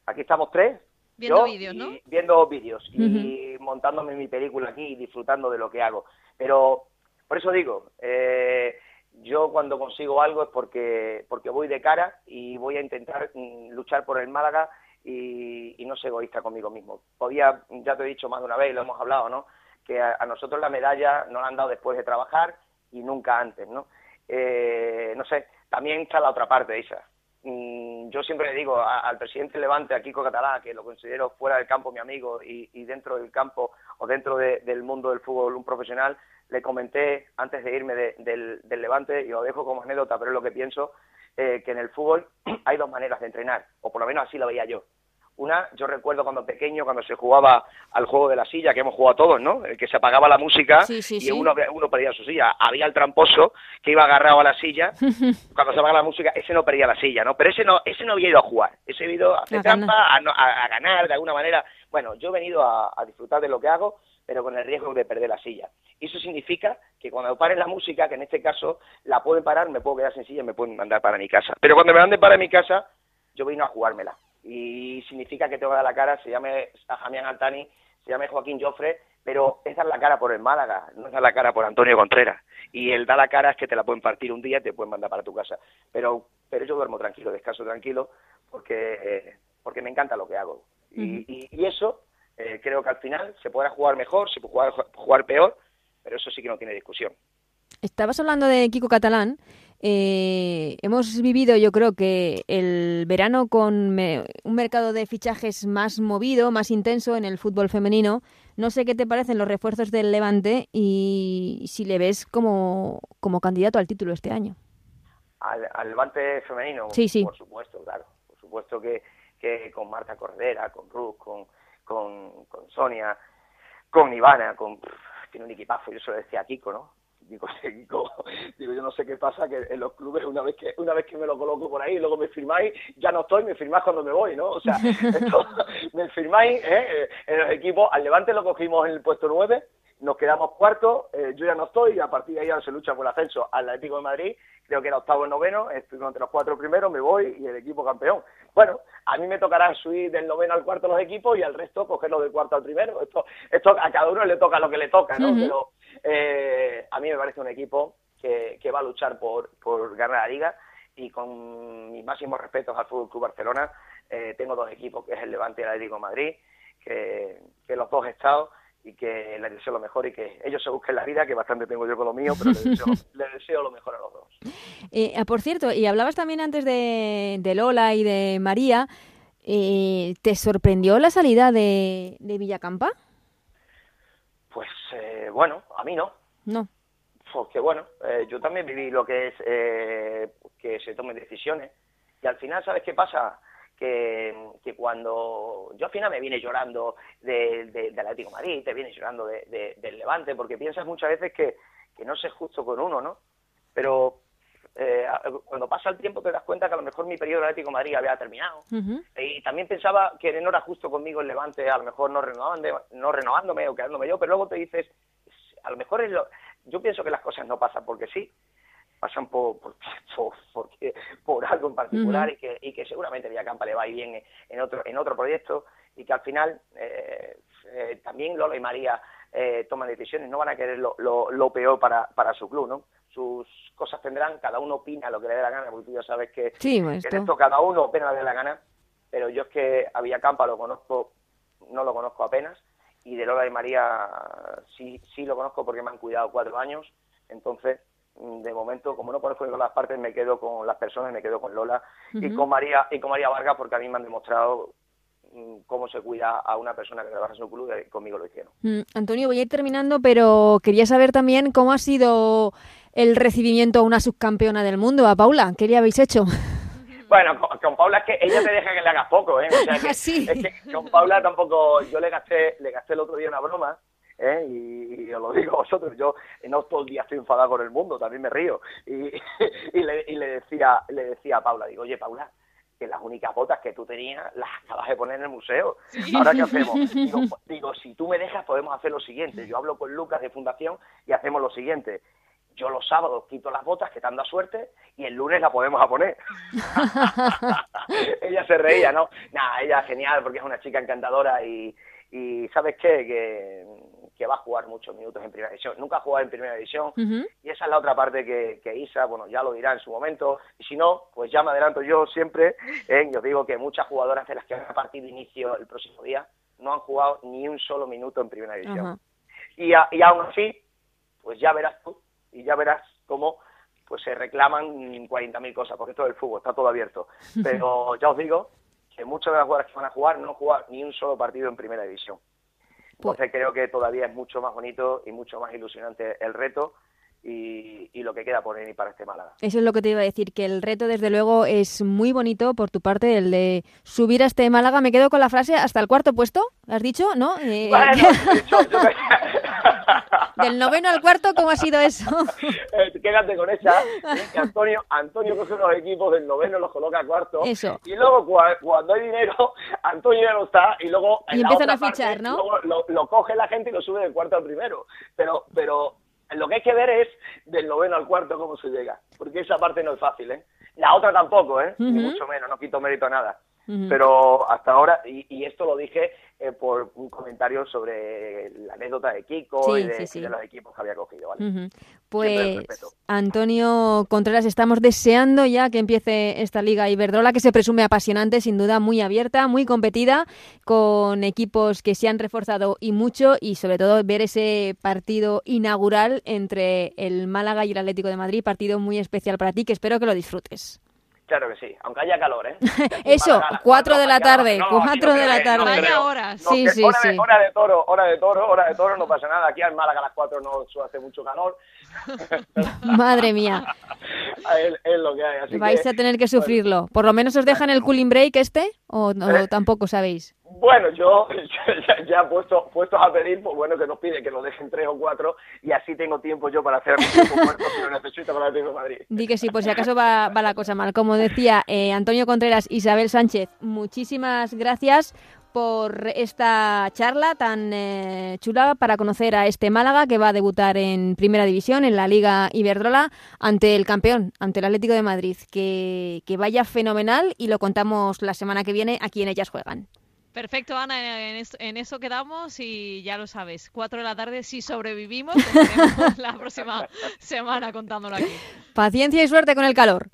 Aquí estamos tres. Viendo vídeos, ¿no? Viendo vídeos y montándome mi película aquí y disfrutando de lo que hago. Pero, por eso digo, eh, yo cuando consigo algo es porque, porque voy de cara y voy a intentar mm, luchar por el Málaga y, no ser egoísta conmigo mismo. Podía, ya te he dicho más de una vez, y lo hemos hablado, ¿no? Que a, nosotros la medalla nos la han dado después de trabajar y nunca antes, ¿no? Eh, no sé, también está la otra parte, Isa. Mm, yo siempre le digo al presidente Levante, a Kiko Catalá, que lo considero fuera del campo mi amigo y, dentro del campo o dentro del mundo del fútbol un profesional, le comenté antes de irme del, Levante, y lo dejo como anécdota, pero es lo que pienso, eh, que en el fútbol hay dos maneras de entrenar, o por lo menos así lo veía yo. Una, yo recuerdo cuando pequeño, cuando se jugaba al juego de la silla, que hemos jugado todos, ¿no? El que se apagaba la música y Uno, uno perdía su silla. Había el tramposo que iba agarrado a la silla. cuando se apagaba la música, ese no perdía la silla, ¿no? Pero ese no, ese no había ido a jugar. Ese había ido a hacer trampa, a, ganar de alguna manera. Bueno, yo he venido a, disfrutar de lo que hago, pero con el riesgo de perder la silla. Y eso significa que cuando paren la música, que en este caso la pueden parar, me puedo quedar sin silla y me pueden mandar para mi casa. Pero cuando me manden para mi casa, yo vino a jugármela y significa que tengo que dar la cara, se llame Jamián Altani, se llame Joaquín Joffre, pero es dar la cara por el Málaga, no es dar la cara por Antonio Contreras. Y el dar la cara es que te la pueden partir un día y te pueden mandar para tu casa. Pero, pero yo duermo tranquilo, descanso tranquilo, porque, eh, porque me encanta lo que hago. y, y, eso eh, creo que al final se podrá jugar mejor, se puede jugar, jugar peor, pero eso sí que no tiene discusión. Estabas hablando de Kiko Catalán eh, hemos vivido, yo creo que el verano con un mercado de fichajes más movido, más intenso en el fútbol femenino. No sé qué te parecen los refuerzos del Levante y si le ves como, como candidato al título este año. Al, Levante femenino, sí, sí. por supuesto, claro. Por supuesto que, que con Marta Cordera, con Ruth, con, con, con Sonia, con Ivana, con tiene un equipazo, yo se lo decía a Kiko, ¿no? digo, digo, yo no sé qué pasa que en los clubes una vez que una vez que me lo coloco por ahí y luego me firmáis, ya no estoy, me firmáis cuando me voy, ¿no? O sea, me firmáis, ¿eh? En los equipos, al Levante lo cogimos en el puesto 9, nos quedamos cuartos, eh, yo ya no estoy y a partir de ahí se lucha por el ascenso al Atlético de Madrid, creo que era octavo en noveno, estoy entre los cuatro primeros, me voy y el equipo campeón. Bueno, a mí me tocará subir del noveno al cuarto los equipos y al resto cogerlo del cuarto al primero. Esto, esto a cada uno le toca lo que le toca, ¿no? Pero eh, a mí me parece un equipo que, que va a luchar por, por ganar la liga y con mis máximos respetos al Fútbol Club Barcelona, eh, tengo dos equipos, que es el Levante y el Atlético de Madrid, que, que los dos he estado y que les deseo lo mejor y que ellos se busquen la vida, que bastante tengo yo con lo mío, pero les deseo, les deseo lo mejor a los dos. Eh, ah, por cierto, y hablabas también antes de, de Lola y de María, eh, ¿te sorprendió la salida de, de Villacampa? Pues eh, bueno, a mí no. No. Porque bueno, eh, yo también viví lo que es eh, que se tomen decisiones y al final, ¿sabes qué pasa? Que, que cuando yo al final me vine llorando de, de, del Atlético de Madrid, te vienes llorando de, de- del Levante, porque piensas muchas veces que, que no sé justo con uno, ¿no? Pero eh, cuando pasa el tiempo te das cuenta que a lo mejor mi periodo del Atlético de Madrid había terminado. Y también pensaba que no era justo conmigo el Levante, a lo mejor no, renovaban de- no renovándome o quedándome yo, pero luego te dices, a lo mejor es lo, yo pienso que las cosas no pasan porque sí, pasan por, por, por, algo en particular y, que, y que seguramente Villacampa le va a ir bien en otro, en otro proyecto y que al final eh, eh, también Lola y María eh, toman decisiones, no van a querer lo, lo, lo peor para, para su club, ¿no? Sus cosas tendrán, cada uno opina lo que le dé la gana, porque tú ya sabes que, Sí, esto. en esto cada uno opina lo que le dé la gana, pero yo es que a Villacampa lo conozco, no lo conozco apenas, y de Lola y María sí, sí lo conozco porque me han cuidado cuatro años, entonces de momento, como no conozco las partes, me quedo con las personas, me quedo con Lola y con María y con María Vargas porque a mí me han demostrado mm, cómo se cuida a una persona que trabaja en su club y conmigo lo hicieron. Mm, Antonio, voy a ir terminando, pero quería saber también cómo ha sido el recibimiento a una subcampeona del mundo, a Paula. ¿Qué le habéis hecho? Bueno, con, con Paula es que ella te deja que le hagas poco, ¿eh? O sea que, Sí. es que con Paula tampoco, yo le gasté, le gasté el otro día una broma, ¿eh? Y, y os lo digo a vosotros, yo no todo el día estoy enfadado con el mundo, también me río. Y, y, le, y le decía, le decía a Paula, digo, oye Paula, que las únicas botas que tú tenías las acabas de poner en el museo. ¿Ahora qué hacemos? Digo, digo, si tú me dejas podemos hacer lo siguiente. Yo hablo con Lucas de Fundación y hacemos lo siguiente. Yo los sábados quito las botas, que te anda suerte, y el lunes la podemos a poner. ella se reía, ¿no? Nada, ella genial, porque es una chica encantadora y, y ¿sabes qué? Que, que va a jugar muchos minutos en primera división. Nunca ha jugado en primera división y esa es la otra parte que, que Isa, bueno, ya lo dirá en su momento. Y si no, pues ya me adelanto yo siempre. ¿eh? Y os digo que muchas jugadoras de las que van a partir de inicio el próximo día no han jugado ni un solo minuto en primera división. Y, a- y aún así, pues ya verás tú, y ya verás cómo pues se reclaman 40.000 cosas, porque esto del fútbol está todo abierto. Pero ya os digo que muchas de las jugadoras que van a jugar no han jugado ni un solo partido en primera división. Pues- Entonces creo que todavía es mucho más bonito y mucho más ilusionante el reto y, y lo que queda por venir para este Málaga. Eso es lo que te iba a decir, que el reto desde luego es muy bonito por tu parte, el de subir a este Málaga. Me quedo con la frase hasta el cuarto puesto, ¿has dicho? ¿No? Eh, Bueno, yo Del noveno al cuarto, ¿cómo ha sido eso? Eh, Quédate con esa. que Antonio, Antonio coge unos equipos del noveno, los coloca a cuarto. Eso. Y luego, cua- cuando hay dinero, Antonio ya no está. Y luego. en Y la empiezan otra a fichar, parte, ¿no? luego lo, lo coge la gente y lo sube del cuarto al primero. Pero, pero lo que hay que ver es del noveno al cuarto cómo se llega. Porque esa parte no es fácil, ¿eh? La otra tampoco, ¿eh? Ni mucho menos, no quito mérito a nada. Pero hasta ahora, y, y esto lo dije eh, por un comentario sobre la anécdota de Kiko Sí, y de, sí, sí. y de los equipos que había cogido, ¿vale? Pues. Antonio Contreras, estamos deseando ya que empiece esta Liga Iberdrola, que se presume apasionante, sin duda muy abierta, muy competida, con equipos que se han reforzado y mucho, y sobre todo ver ese partido inaugural entre el Málaga y el Atlético de Madrid, partido muy especial para ti, que espero que lo disfrutes. Claro que sí, aunque haya calor, ¿eh? Eso, Málaga, a las cuatro de la tarde, no, cuatro aquí no de la tarde. Vaya. No, Sí, sí, hora, De, sí. hora de toro, hora de toro, hora de toro, no pasa nada. Aquí en Málaga a las cuatro no suele hacer mucho calor. Madre mía, es, es lo que hay. Así vais que, a tener que sufrirlo. ¿Por lo menos os dejan el cooling break este? ¿O, Eh. tampoco sabéis? Bueno, yo ya, ya puesto, puestos a pedir, pues bueno, que nos pide que nos dejen tres o cuatro y así tengo tiempo yo para hacer muerto si lo necesito para el Madrid. Di que sí, por si acaso va, va la cosa mal. Como decía eh, Antonio Contreras, Isabel Sánchez, muchísimas gracias por esta charla tan eh, chula para conocer a este Málaga que va a debutar en Primera División, en la Liga Iberdrola, ante el campeón, ante el Atlético de Madrid. Que, que vaya fenomenal y lo contamos la semana que viene aquí en Ellas Juegan. Perfecto, Ana, en, eso quedamos y ya lo sabes, cuatro de la tarde, si sobrevivimos, la próxima semana contándolo aquí. Paciencia y suerte con el calor.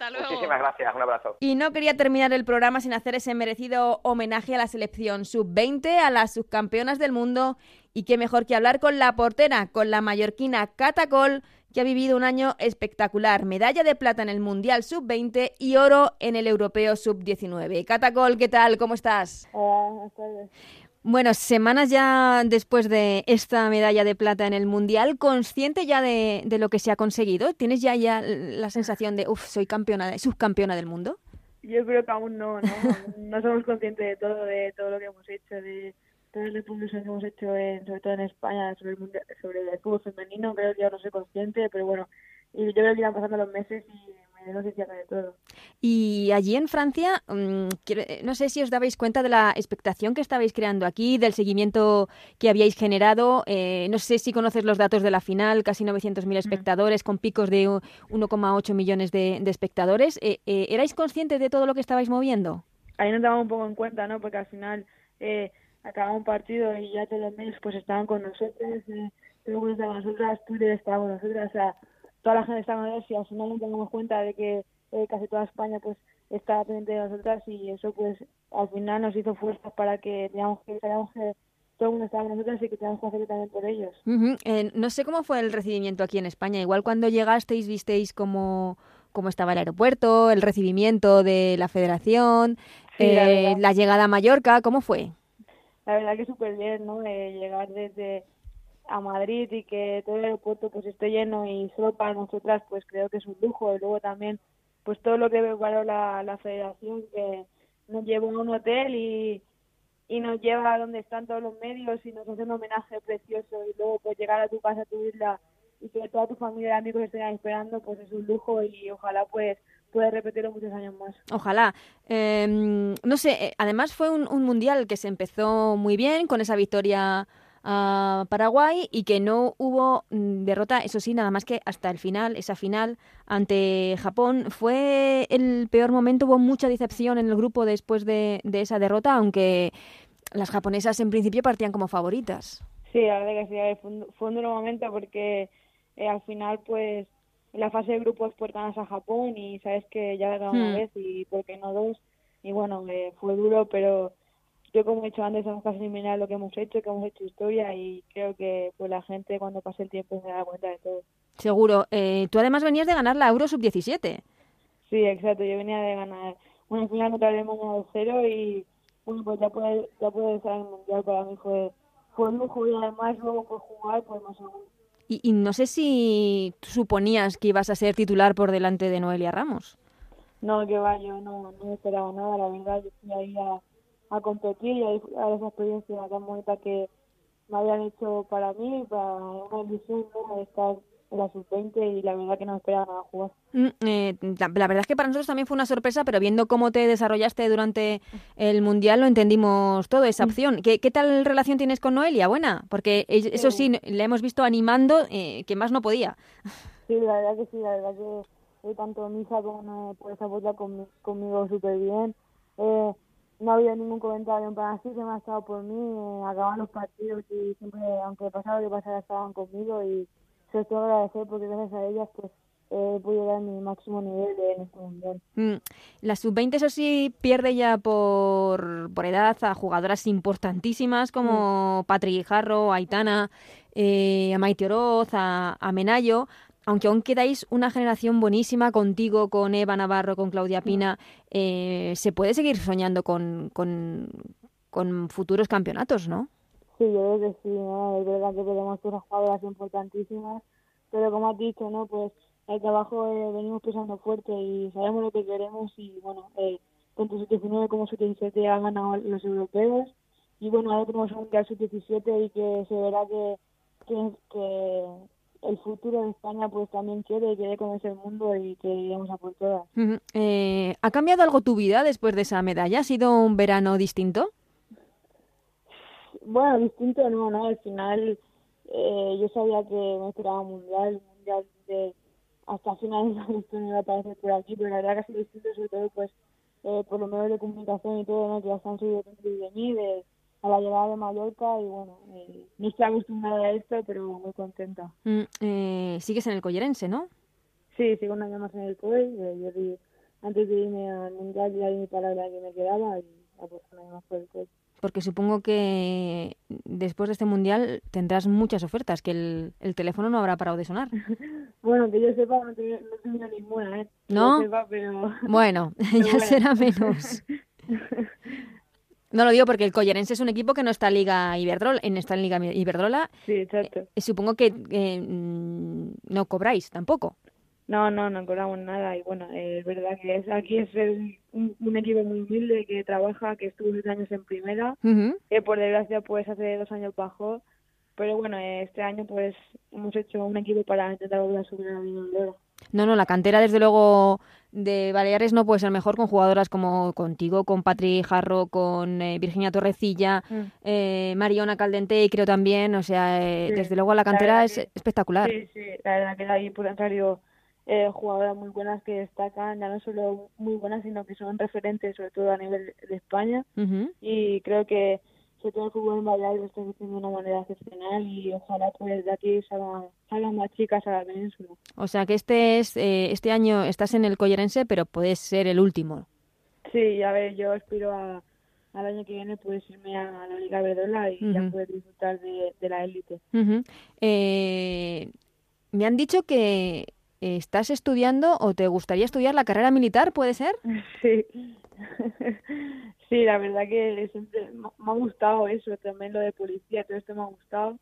Hasta luego. Muchísimas gracias, un abrazo. Y no quería terminar el programa sin hacer ese merecido homenaje a la selección sub-20, a las subcampeonas del mundo y qué mejor que hablar con la portera, con la mallorquina Catacol, que ha vivido un año espectacular. Medalla de plata en el Mundial Sub-20 y oro en el Europeo Sub-19. Catacol, ¿qué tal? ¿Cómo estás? Hola, Bueno, semanas ya después de esta medalla de plata en el Mundial, ¿consciente ya de, lo que se ha conseguido? ¿Tienes ya, ya la sensación de, uff, soy campeona, subcampeona del mundo? Yo creo que aún no, ¿no? no somos conscientes de todo, de todo lo que hemos hecho, de todo el que hemos hecho, sobre todo en España, sobre el, sobre el fútbol femenino, creo que ya no soy consciente, pero bueno, y yo creo que irán pasando los meses y me doy de todo. Y allí en Francia, mm, no sé si os dabais cuenta de la expectación que estabais creando aquí, del seguimiento que habíais generado. Eh, no sé si conoces los datos de la final, casi 900.000 mm. espectadores, con picos de 1,8 millones de, espectadores. Eh, eh, ¿Erais conscientes de todo lo que estabais moviendo? Ahí nos damos un poco en cuenta, ¿no? Porque al final acababa un partido y ya todos los medios pues estaban con nosotros, eh, todo el estaba con nosotras, Twitter estaba con nosotras, o sea, toda la gente estaba con nosotros y al final nos damos cuenta de que eh, casi toda España pues estaba pendiente de nosotras y eso pues al final nos hizo fuerzas para que teníamos que, sabíamos que todo el mundo estaba con nosotros y que teníamos que hacerlo también por ellos. Eh, no sé cómo fue el recibimiento aquí en España, igual cuando llegasteis visteis cómo cómo estaba el aeropuerto, el recibimiento de la federación, la, la, llegada a Mallorca, ¿cómo fue? la verdad que súper bien, ¿no? llegar desde a Madrid y que todo el aeropuerto pues esté lleno y solo para nosotras pues creo que es un lujo y luego también pues todo lo que preparó la, la federación que nos llevó a un hotel y, y nos lleva a donde están todos los medios y nos hace un homenaje precioso y luego pues llegar a tu casa, a tu isla y que toda tu familia y amigos estén esperando pues es un lujo y ojalá pues puede repetirlo muchos años más. Ojalá. Em, no sé, eh, además fue un, mundial que se empezó muy bien con esa victoria a Paraguay y que no hubo mm, derrota, eso sí, nada más que hasta el final, esa final ante Japón. Fue el peor momento, hubo mucha decepción en el grupo después de, esa derrota, aunque las japonesas en principio partían como favoritas. Sí, la verdad que sí, fue un, fue un duro momento porque eh, al final pues en la fase de grupos pues ganas a Japón y sabes que ya ganado una hmm. vez y por qué no dos y bueno eh, fue duro pero yo como he dicho antes hemos casi eliminar lo que hemos hecho que hemos hecho historia y creo que pues la gente cuando pase el tiempo se da cuenta de todo. Seguro. Eh, tú además venías de ganar la Euro sub 17 sí exacto yo venía de ganar. Una final contra Alemania de cero y bueno pues ya puede ya puede estar en el mundial para mí fue fue un lujo y además luego por jugar pues más aún. Y, no sé si suponías que ibas a ser titular por delante de Noelia Ramos. No, que va, yo no, no esperaba nada, la verdad, yo fui ahí a, a competir y a, a esa experiencia tan bonita que me habían hecho para mí, para una ilusión de estar la sub-20 y la verdad que no esperaba nada jugar. Mm, eh, la, verdad es que para nosotros también fue una sorpresa, pero viendo cómo te desarrollaste durante el Mundial lo entendimos todo, esa mm. opción. ¿Qué, qué tal relación tienes con Noelia? ¿Buena? Porque eso sí, le hemos visto animando, eh, que más no podía. Sí, la verdad que sí, la verdad que tanto Misa como por esa apoya conmigo súper bien. Eh, no había ningún comentario para así, se me ha estado por mí, eh, acaban los partidos y siempre, aunque pasaba lo que pasara, estaban conmigo y se tengo agradecer porque gracias a ellas pues he podido dar mi máximo nivel de, en este mundial. Mm. La sub-20 eso sí pierde ya por, por edad a jugadoras importantísimas como mm. Patri Guijarro, Aitana, eh, a Maite Oroz, a, a Menayo, aunque aún quedáis una generación buenísima contigo, con Eva Navarro, con Claudia Pina, eh, se puede seguir soñando con, con, con futuros campeonatos, ¿no? Sí, yo creo que sí, ¿no? Es verdad que tenemos cosas jugadoras importantísimas, pero como has dicho, ¿no? Pues el trabajo eh, venimos pisando fuerte y sabemos lo que queremos y, bueno, eh, tanto sub-19 como sub-17 han ganado los europeos y, bueno, ahora tenemos un Mundial sub-17 y que se verá que, que, el futuro de España pues también quiere, quiere conocer el mundo y que iremos a por todas. Eh, ¿Ha cambiado algo tu vida después de esa medalla? ¿Ha sido un verano distinto? Bueno, distinto no, ¿no? Al final eh, yo sabía que me esperaba un mundial, mundial de hasta finales de agosto no iba a aparecer por aquí, pero la verdad que ha sido distinto sobre todo pues eh, por los medios de comunicación y todo, ¿no? que ya están subidos de mí, de, a la llegada de Mallorca y bueno, eh, no estoy acostumbrada a esto, pero muy contenta. Mm, eh, sigues en el Collerense, ¿no? Sí, sigo un año más en el COE. Eh, yo di, antes de irme al Mundial ya di mi palabra que me quedaba y pues un año más por el COE. Porque supongo que después de este Mundial tendrás muchas ofertas, que el, el teléfono no habrá parado de sonar. bueno, que yo sepa, no tengo, no ninguna, ¿eh? ¿No? Sepa, pero... Bueno, ya será menos. No lo digo porque el Collerense es un equipo que no está en Liga Iberdrola, en esta Liga Iberdrola. Sí, exacto. Eh, supongo que eh, mm, no cobráis tampoco. No, no, no cobramos nada y bueno, eh, es verdad que es, aquí es un, equipo muy humilde que trabaja, que estuvo seis años en primera, que por desgracia pues hace dos años bajó, pero bueno, este año pues hemos hecho un equipo para intentar volver a subir a la Liga no, no, la cantera desde luego de Baleares no puede ser mejor con jugadoras como contigo, con Patri Jarro, con eh, Virginia Torrecilla, mm. eh, Mariona Caldente y creo también, o sea, eh, desde luego la cantera es espectacular. Sí, sí, la verdad que hay por contrario jugadoras muy buenas que destacan, ya no solo muy buenas, sino que son referentes sobre todo a nivel de España y creo que sobre todo el fútbol en Baleares lo está haciendo de una manera excepcional y ojalá pues de aquí salgan, más chicas a la península. O sea que este es eh, este año estás en el Collerense, pero puedes ser el último. Sí, a ver, yo espero a, al año que viene pues irme a la Liga Verdola y ya poder disfrutar de, la élite. eh, me han dicho que estás estudiando o te gustaría estudiar la carrera militar, ¿puede ser? Sí. Sí, la verdad que siempre me ha gustado eso, también lo de policía, todo esto me ha gustado.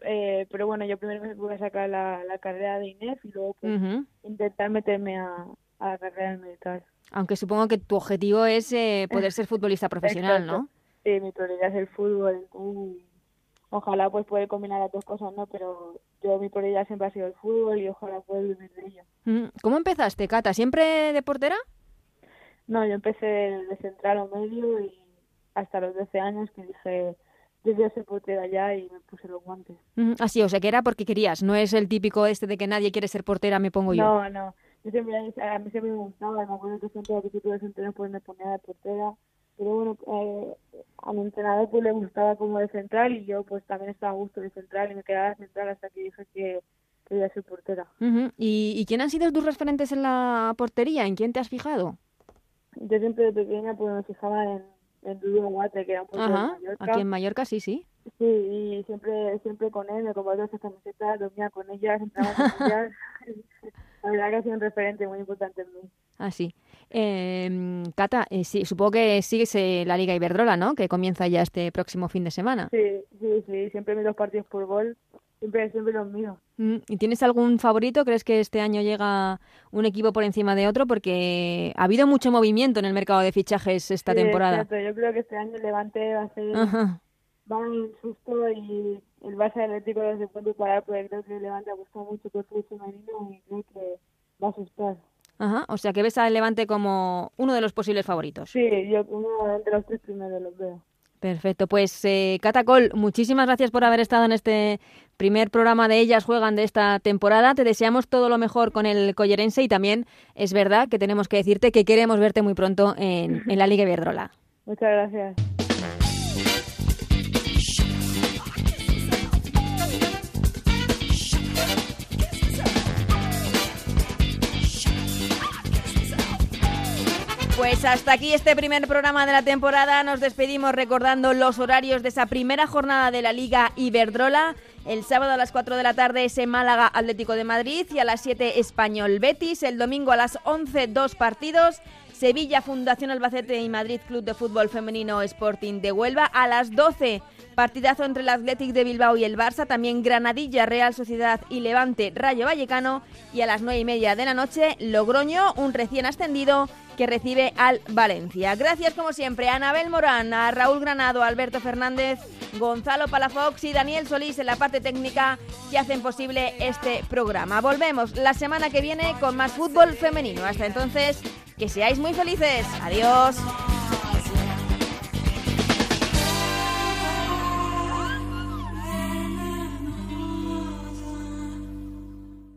eh, pero bueno, yo primero me voy a sacar la, la carrera de INEF y luego pues, intentar meterme a, a, la carrera militar. Aunque supongo que tu objetivo es eh, poder ser futbolista profesional, ¿no? Sí, mi prioridad es el fútbol. Ojalá pues poder combinar las dos cosas, ¿no? Pero yo mi prioridad siempre ha sido el fútbol y ojalá poder vivir de ello. ¿Cómo empezaste, Cata? ¿Siempre de portera? No, yo empecé de central o medio y hasta los 12 años que dije, yo voy a ser portera ya y me puse los guantes. Así, o sea, que era porque querías, no es el típico este de que nadie quiere ser portera, me pongo yo. No, no, yo siempre, a mí siempre me gustaba, me acuerdo que siempre a tipo de central pues me ponía de portera, pero bueno, eh, a mi entrenador pues le gustaba como de central y yo pues también estaba a gusto de central y me quedaba de central hasta que dije que quería ser portera. ¿Y, ¿Y quién han sido tus referentes en la portería? ¿En quién te has fijado? yo siempre de pequeña pues me fijaba en, en Dudo Guate, que era un poco de Mallorca. Aquí en Mallorca sí, sí. Sí, y siempre siempre con él, me compraba esas camisetas, dormía con ellas, entraba con ellas. La verdad que ha sido un referente muy importante en mí. Ah, sí. Eh, Cata, eh, sí, supongo que sigues eh, la Liga Iberdrola, ¿no? Que comienza ya este próximo fin de semana. Sí, sí, sí. Siempre miro los partidos por gol Siempre, siempre los míos. Mm, ¿Y tienes algún favorito? ¿Crees que este año llega un equipo por encima de otro? Porque ha habido mucho movimiento en el mercado de fichajes esta temporada. Exacto. Yo creo que este año el Levante va a ser va un susto y el Barça Atlético no se puede parar porque creo que el Levante ha gustado mucho por el femenino y creo que va a asustar. Ajá, o sea que ves al Levante como uno de los posibles favoritos. Sí, yo uno de los tres primeros los veo. Perfecto, pues eh, Catacol, muchísimas gracias por haber estado en este primer programa de Ellas Juegan de esta temporada. Te deseamos todo lo mejor con el Collerense y también es verdad que tenemos que decirte que queremos verte muy pronto en, en la Liga Iberdrola. Muchas gracias. Pues hasta aquí este primer programa de la temporada. Nos despedimos recordando los horarios de esa primera jornada de la Liga Iberdrola. El sábado a las 4 de la tarde es Málaga Atlético de Madrid y a las 7 Español Betis. El domingo a las 11 dos partidos. Sevilla Fundación Albacete y Madrid Club de Fútbol Femenino Sporting de Huelva. A las 12 partidazo entre el Athletic de Bilbao y el Barça. También Granadilla Real Sociedad y Levante Rayo Vallecano. Y a las 9 y media de la noche Logroño, un recién ascendido que recibe al Valencia. Gracias como siempre a Anabel Morán, a Raúl Granado, Alberto Fernández, Gonzalo Palafox y Daniel Solís en la parte técnica que hacen posible este programa. Volvemos la semana que viene con más fútbol femenino. Hasta entonces, que seáis muy felices. Adiós.